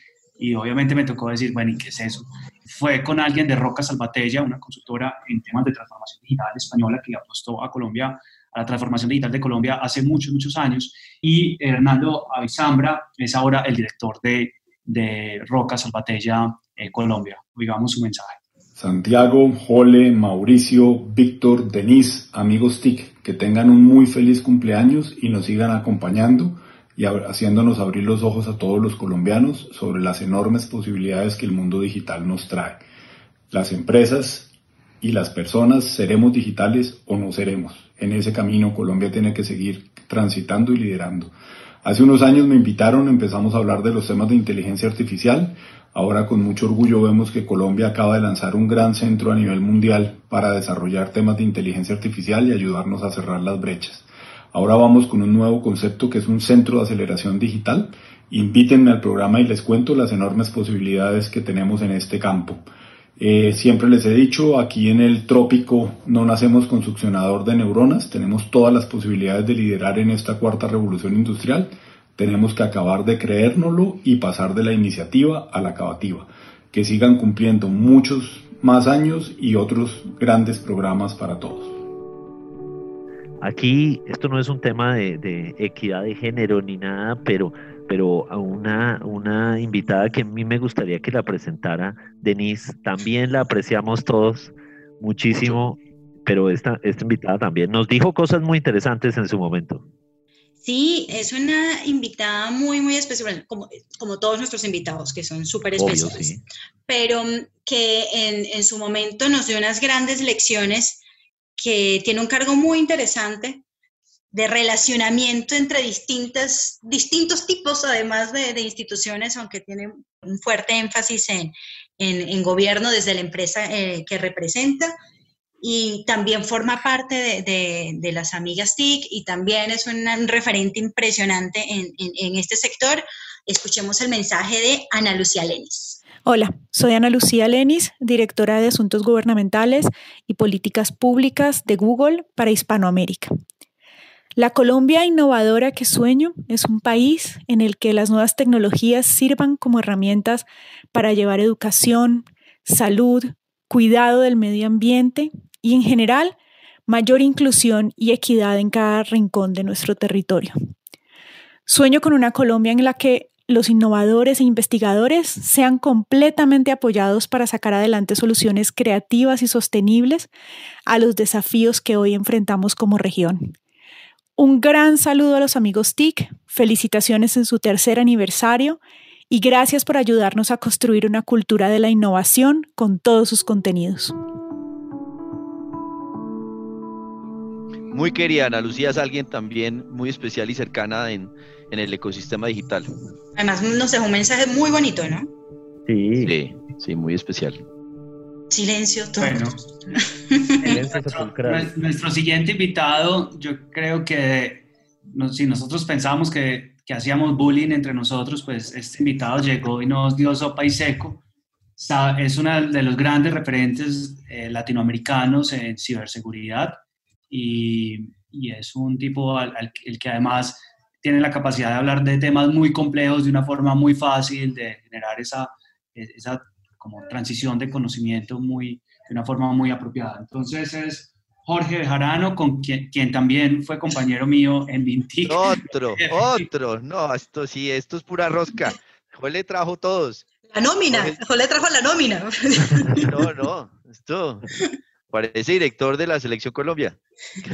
y obviamente me tocó decir, bueno, ¿y qué es eso? fue con alguien de Roca Salvatella, una consultora en temas de transformación digital española que apostó a Colombia, a la transformación digital de Colombia hace muchos, muchos años. Y Hernando Avizambra es ahora el director de, de Roca Salvatella eh, Colombia. Oigamos su mensaje. Santiago, Jole, Mauricio, Víctor, Denise, amigos TIC, que tengan un muy feliz cumpleaños y nos sigan acompañando y haciéndonos abrir los ojos a todos los colombianos sobre las enormes posibilidades que el mundo digital nos trae. Las empresas y las personas seremos digitales o no seremos. En ese camino Colombia tiene que seguir transitando y liderando. Hace unos años me invitaron, empezamos a hablar de los temas de inteligencia artificial. Ahora con mucho orgullo vemos que Colombia acaba de lanzar un gran centro a nivel mundial para desarrollar temas de inteligencia artificial y ayudarnos a cerrar las brechas. Ahora vamos con un nuevo concepto que es un centro de aceleración digital. Invítenme al programa y les cuento las enormes posibilidades que tenemos en este campo. Eh, siempre les he dicho, aquí en el trópico no nacemos con succionador de neuronas, tenemos todas las posibilidades de liderar en esta cuarta revolución industrial. Tenemos que acabar de creérnoslo y pasar de la iniciativa a la acabativa. Que sigan cumpliendo muchos más años y otros grandes programas para todos. Aquí esto no es un tema de, equidad de género ni nada, pero, pero a una, una invitada que a mí me gustaría que la presentara, Denise, también la apreciamos todos muchísimo, pero esta, esta invitada también nos dijo cosas muy interesantes en su momento. Sí, es una invitada muy, muy especial, como, como todos nuestros invitados, que son súper especiales, pero que en, en, su momento nos dio unas grandes lecciones que tiene un cargo muy interesante de relacionamiento entre distintas, distintos tipos, además de, instituciones, aunque tiene un fuerte énfasis en, en, gobierno desde la empresa eh, que representa. Y también forma parte de, de, las amigas TIC y también es un, referente impresionante en, en, este sector. Escuchemos el mensaje de Ana Lucía Lenis. Hola, soy Ana Lucía Lenis, directora de Asuntos Gubernamentales y Políticas Públicas de Google para Hispanoamérica. La Colombia innovadora que sueño es un país en el que las nuevas tecnologías sirvan como herramientas para llevar educación, salud, cuidado del medio ambiente y en general mayor inclusión y equidad en cada rincón de nuestro territorio. Sueño con una Colombia en la que los innovadores e investigadores sean completamente apoyados para sacar adelante soluciones creativas y sostenibles a los desafíos que hoy enfrentamos como región. Un gran saludo a los amigos TIC, felicitaciones en su tercer aniversario y gracias por ayudarnos a construir una cultura de la innovación con todos sus contenidos. Muy querida, Ana Lucía es alguien también muy especial y cercana en, en el ecosistema digital. Además, nos dejó un mensaje muy bonito, ¿no? Sí. Sí, sí muy especial. Silencio todo. Bueno, <laughs> nuestro, siguiente invitado, yo creo que si nosotros pensábamos que, que, hacíamos bullying entre nosotros, pues este invitado llegó y nos dio sopa y seco. Es uno de los grandes referentes eh, latinoamericanos en ciberseguridad y, y es un tipo al, el que además tiene la capacidad de hablar de temas muy complejos de una forma muy fácil, de generar esa, esa como transición de conocimiento muy, de una forma muy apropiada. Entonces es Jorge Bejarano, con quien, quien también fue compañero mío en Vintic. <laughs> Otro, <laughs> otro, no, esto sí, esto es pura rosca. Jorge trajo todos. La nómina, Jorge trajo la nómina. <laughs> No, no, esto, Parece director de la Selección Colombia.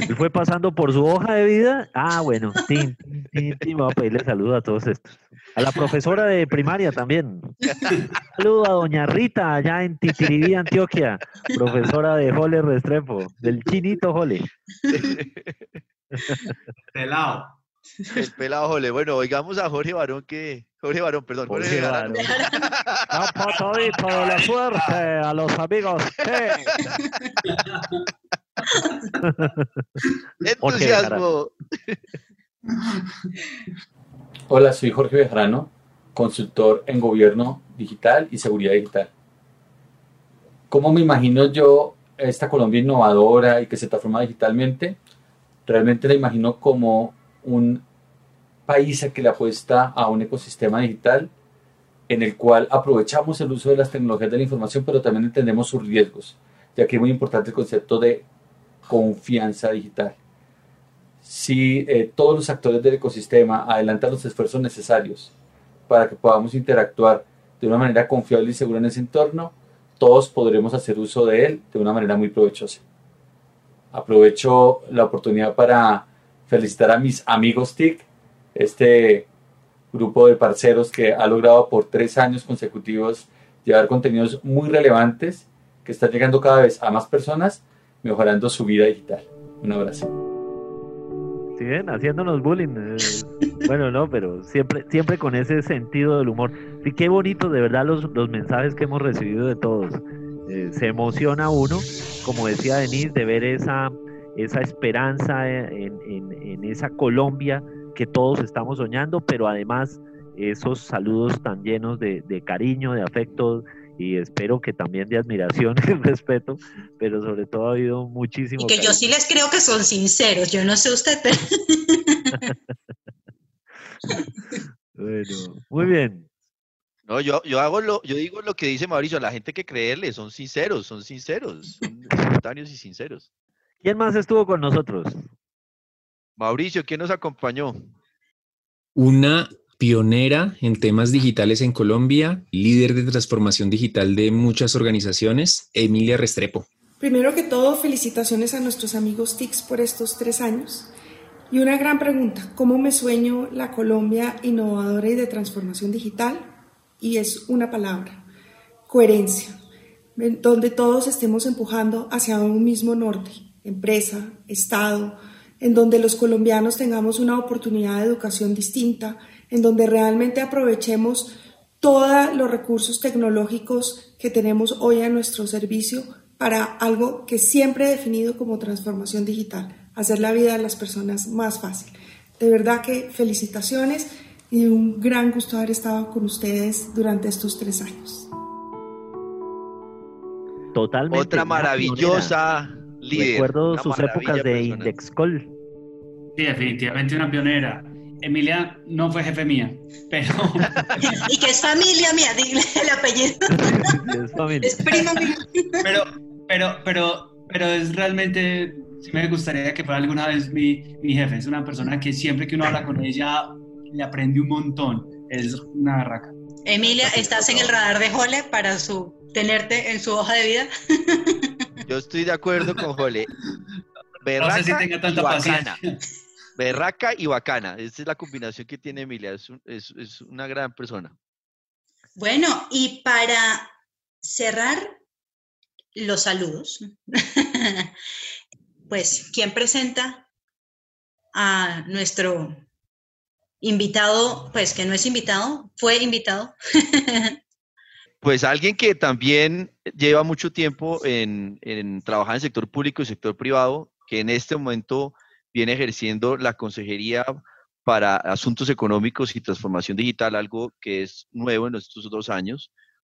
Él fue pasando por su hoja de vida. Ah, bueno, sí, sí, sí, voy a pedirle saludo a todos estos. A la profesora de primaria también. Saludo a doña Rita, allá en Titiribí, Antioquia, profesora de Jole Restrepo, del chinito Jole. Pelado. El pelado Jole. Bueno, oigamos a Jorge Barón que Jorge Barón, perdón. Jorge, Barón. Un la suerte a los amigos. <laughs> Entusiasmo. Hola, soy Jorge Bejarano, consultor en gobierno digital y seguridad digital. ¿Cómo me imagino yo esta Colombia innovadora y que se transforma digitalmente? Realmente la imagino como un país que le apuesta a un ecosistema digital en el cual aprovechamos el uso de las tecnologías de la información, pero también entendemos sus riesgos, ya que es muy importante el concepto de confianza digital. Si eh, todos los actores del ecosistema adelantan los esfuerzos necesarios para que podamos interactuar de una manera confiable y segura en ese entorno, todos podremos hacer uso de él de una manera muy provechosa. Aprovecho la oportunidad para felicitar a mis amigos TIC, este grupo de parceros que ha logrado por tres años consecutivos llevar contenidos muy relevantes que están llegando cada vez a más personas, mejorando su vida digital. Un abrazo. Siguen haciéndonos bullying. eh, bueno, no, pero siempre, siempre con ese sentido del humor. Y qué bonito, de verdad, los, los mensajes que hemos recibido de todos. Eh, se emociona uno, como decía Denise, de ver esa, esa esperanza en, en- en esa Colombia que todos estamos soñando, pero además esos saludos tan llenos de, de cariño, de afecto y espero que también de admiración <laughs> y respeto, pero sobre todo ha habido muchísimo Y que yo sí les creo que son sinceros. Yo no sé usted, pero <laughs> Bueno, muy bien. No, yo, yo hago lo, yo digo lo que dice Mauricio, la gente que creerle, son sinceros, son sinceros, son espontáneos y sinceros. ¿Quién más estuvo con nosotros? Mauricio, ¿quién nos acompañó? Una pionera en temas digitales en Colombia, líder de transformación digital de muchas organizaciones, Emilia Restrepo. Primero que todo, felicitaciones a nuestros amigos TICS por estos tres años. Y una gran pregunta, ¿cómo me sueño la Colombia innovadora y de transformación digital? Y es una palabra, coherencia, en donde todos estemos empujando hacia un mismo norte, empresa, Estado, en donde los colombianos tengamos una oportunidad de educación distinta, en donde realmente aprovechemos todos los recursos tecnológicos que tenemos hoy a nuestro servicio para algo que siempre he definido como transformación digital, hacer la vida de las personas más fácil. De verdad que felicitaciones y un gran gusto haber estado con ustedes durante estos tres años. Totalmente. Otra maravillosa pionera. Líder. Recuerdo sus épocas de. Indexcol. Sí, definitivamente una pionera. Emilia no fue jefe mía, pero <laughs> y que es familia mía, dile el apellido. es familia. Es primo mío. pero, pero, pero, pero es realmente, sí me gustaría que fuera alguna vez mi, mi jefe. Es una persona que siempre que uno habla con ella le aprende un montón. Es una barraca. Emilia, ¿estás en el radar de Jole para su, tenerte en su hoja de vida? <laughs> Yo estoy de acuerdo con Jole. <laughs> No Berraca sé si tenga tanta y bacana. paciencia. Berraca y bacana. Esa es la combinación que tiene Emilia. Es, un- es- es una gran persona. Bueno, y para cerrar los saludos, <laughs> pues, ¿quién presenta a nuestro invitado? Pues que no es invitado, fue invitado. <laughs> Pues alguien que también lleva mucho tiempo en, en trabajar en el sector público y sector privado, que en este momento viene ejerciendo la consejería para asuntos económicos y transformación digital, algo que es nuevo en estos dos años.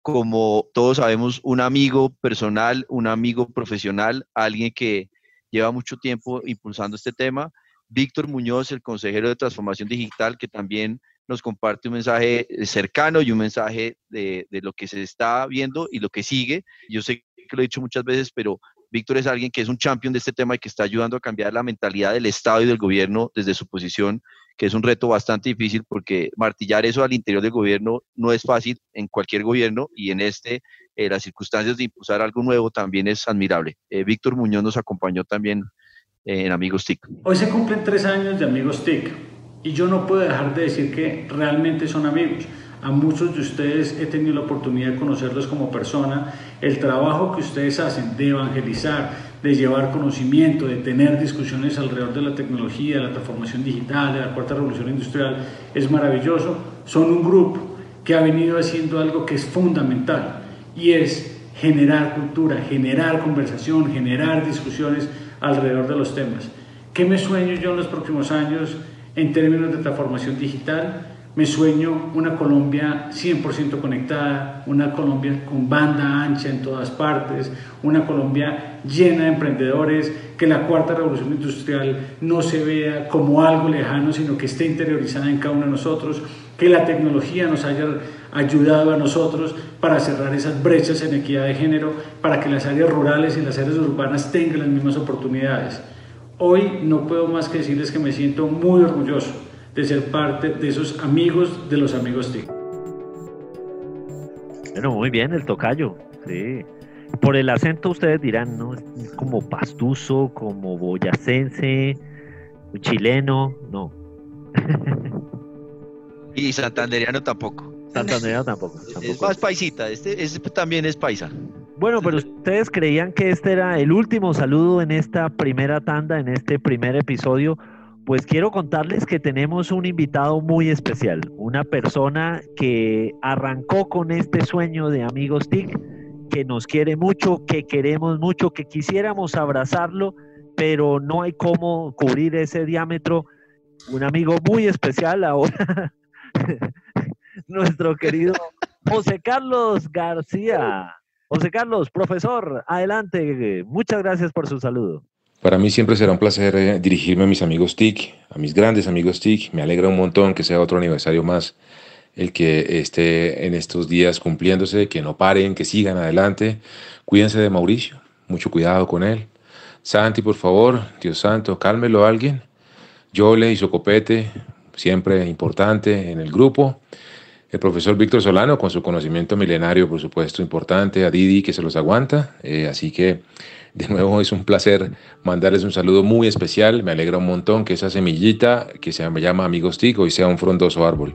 Como todos sabemos, un amigo personal, un amigo profesional, alguien que lleva mucho tiempo impulsando este tema. Víctor Muñoz, el consejero de transformación digital, que también nos comparte un mensaje eh, cercano y un mensaje de, lo que se está viendo y lo que sigue. Yo sé que lo he dicho muchas veces, pero Víctor es alguien que es un champion de este tema y que está ayudando a cambiar la mentalidad del Estado y del gobierno desde su posición, que es un reto bastante difícil porque martillar eso al interior del gobierno no es fácil en cualquier gobierno y en este, eh, las circunstancias de impulsar algo nuevo también es admirable. Eh, Víctor Muñoz nos acompañó también eh, en Amigos TIC. Hoy se cumplen tres años de Amigos TIC y yo no puedo dejar de decir que realmente son amigos. A muchos de ustedes he tenido la oportunidad de conocerlos como persona. El trabajo que ustedes hacen de evangelizar, de llevar conocimiento, de tener discusiones alrededor de la tecnología, de la transformación digital, de la cuarta revolución industrial, es maravilloso. Son un grupo que ha venido haciendo algo que es fundamental y es generar cultura, generar conversación, generar discusiones alrededor de los temas. ¿Qué me sueño yo en los próximos años en términos de transformación digital? Me sueño una Colombia 100% conectada, una Colombia con banda ancha en todas partes, una Colombia llena de emprendedores, que la cuarta revolución industrial no se vea como algo lejano, sino que esté interiorizada en cada uno de nosotros, que la tecnología nos haya ayudado a nosotros para cerrar esas brechas en equidad de género, para que las áreas rurales y las áreas urbanas tengan las mismas oportunidades. Hoy no puedo más que decirles que me siento muy orgulloso de ser parte de esos amigos de los amigos TIC. Bueno, muy bien, el tocayo, sí. Por el acento ustedes dirán, ¿no? Es como pastuso, como boyacense, chileno, no. <laughs> y santanderiano tampoco. Santanderiano tampoco, Es más paisita, este, este también es paisa. Bueno, pero ustedes creían que este era el último saludo en esta primera tanda, en este primer episodio. Pues quiero contarles que tenemos un invitado muy especial, una persona que arrancó con este sueño de amigos TIC, que nos quiere mucho, que queremos mucho, que quisiéramos abrazarlo, pero no hay cómo cubrir ese diámetro. Un amigo muy especial ahora, <laughs> nuestro querido José Carlos García. José Carlos, profesor, adelante. Muchas gracias por su saludo. Para mí siempre será un placer eh, dirigirme a mis amigos TIC, a mis grandes amigos TIC. Me alegra un montón que sea otro aniversario más el que esté en estos días cumpliéndose, que no paren, que sigan adelante. Cuídense de Mauricio, mucho cuidado con él. Santi, por favor, Dios santo, cálmelo a alguien. Yole y su copete, siempre importante en el grupo. El profesor Víctor Solano, con su conocimiento milenario, por supuesto, importante. A Didi, que se los aguanta. Eh, así que, de nuevo, es un placer mandarles un saludo muy especial. Me alegra un montón que esa semillita, que se llama Amigos Tico, y sea un frondoso árbol.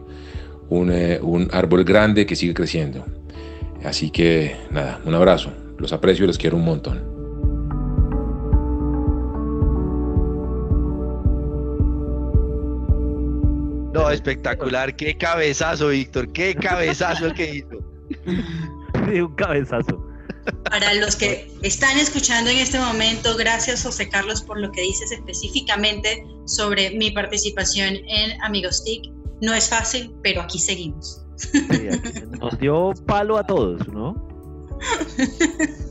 Un, eh, un árbol grande que sigue creciendo. Así que, nada, un abrazo. Los aprecio y los quiero un montón. No, espectacular. Qué cabezazo, Víctor. Qué cabezazo el que hizo. <laughs> Sí, un cabezazo. Para los que están escuchando en este momento, gracias José Carlos por lo que dices específicamente sobre mi participación en Amigos TIC. No es fácil, pero aquí seguimos. nos dio palo a todos, ¿no? <laughs>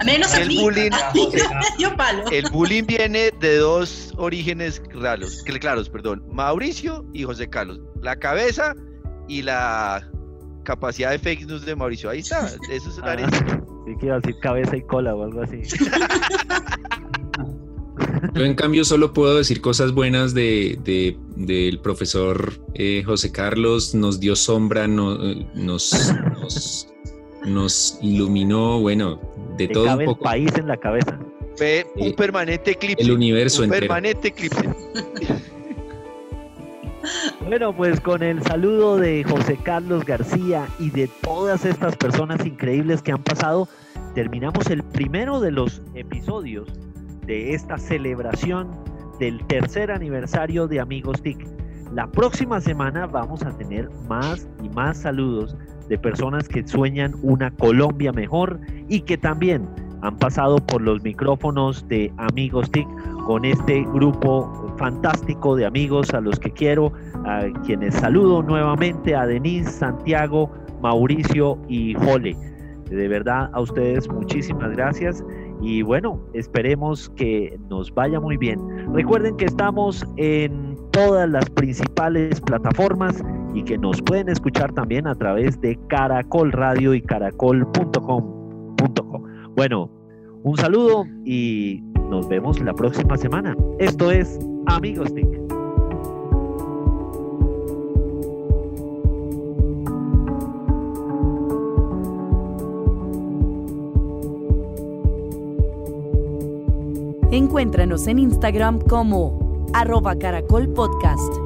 A menos el a bullying, <laughs> <laughs> palo. El bullying viene de dos orígenes claros, claros, perdón, Mauricio y José Carlos. La cabeza y la capacidad de fake news de Mauricio. Ahí está, <laughs> eso es una ah, Sí, quiero decir cabeza y cola o algo así. Yo en cambio solo puedo decir cosas buenas de, del profesor eh, José Carlos, nos dio sombra, no, eh, nos, nos, nos iluminó, bueno, de todo un poco. el país en la cabeza. Fue un permanente eclipse. El universo un permanente eclipse. <laughs> Bueno, pues con el saludo de José Carlos García y de todas estas personas increíbles que han pasado, terminamos el primero de los episodios de esta celebración del tercer aniversario de Amigos TIC. La próxima semana vamos a tener más y más saludos de personas que sueñan una Colombia mejor y que también han pasado por los micrófonos de Amigos TIC con este grupo fantástico de amigos a los que quiero, a quienes saludo nuevamente, a Denise, Santiago, Mauricio y Jole. De verdad, a ustedes muchísimas gracias y bueno, esperemos que nos vaya muy bien. Recuerden que estamos en todas las principales plataformas y que nos pueden escuchar también a través de Caracol Radio y caracol.com.co. Bueno, un saludo y nos vemos la próxima semana. Esto es Amigos TIC. Encuéntranos en Instagram como arroba caracol podcast.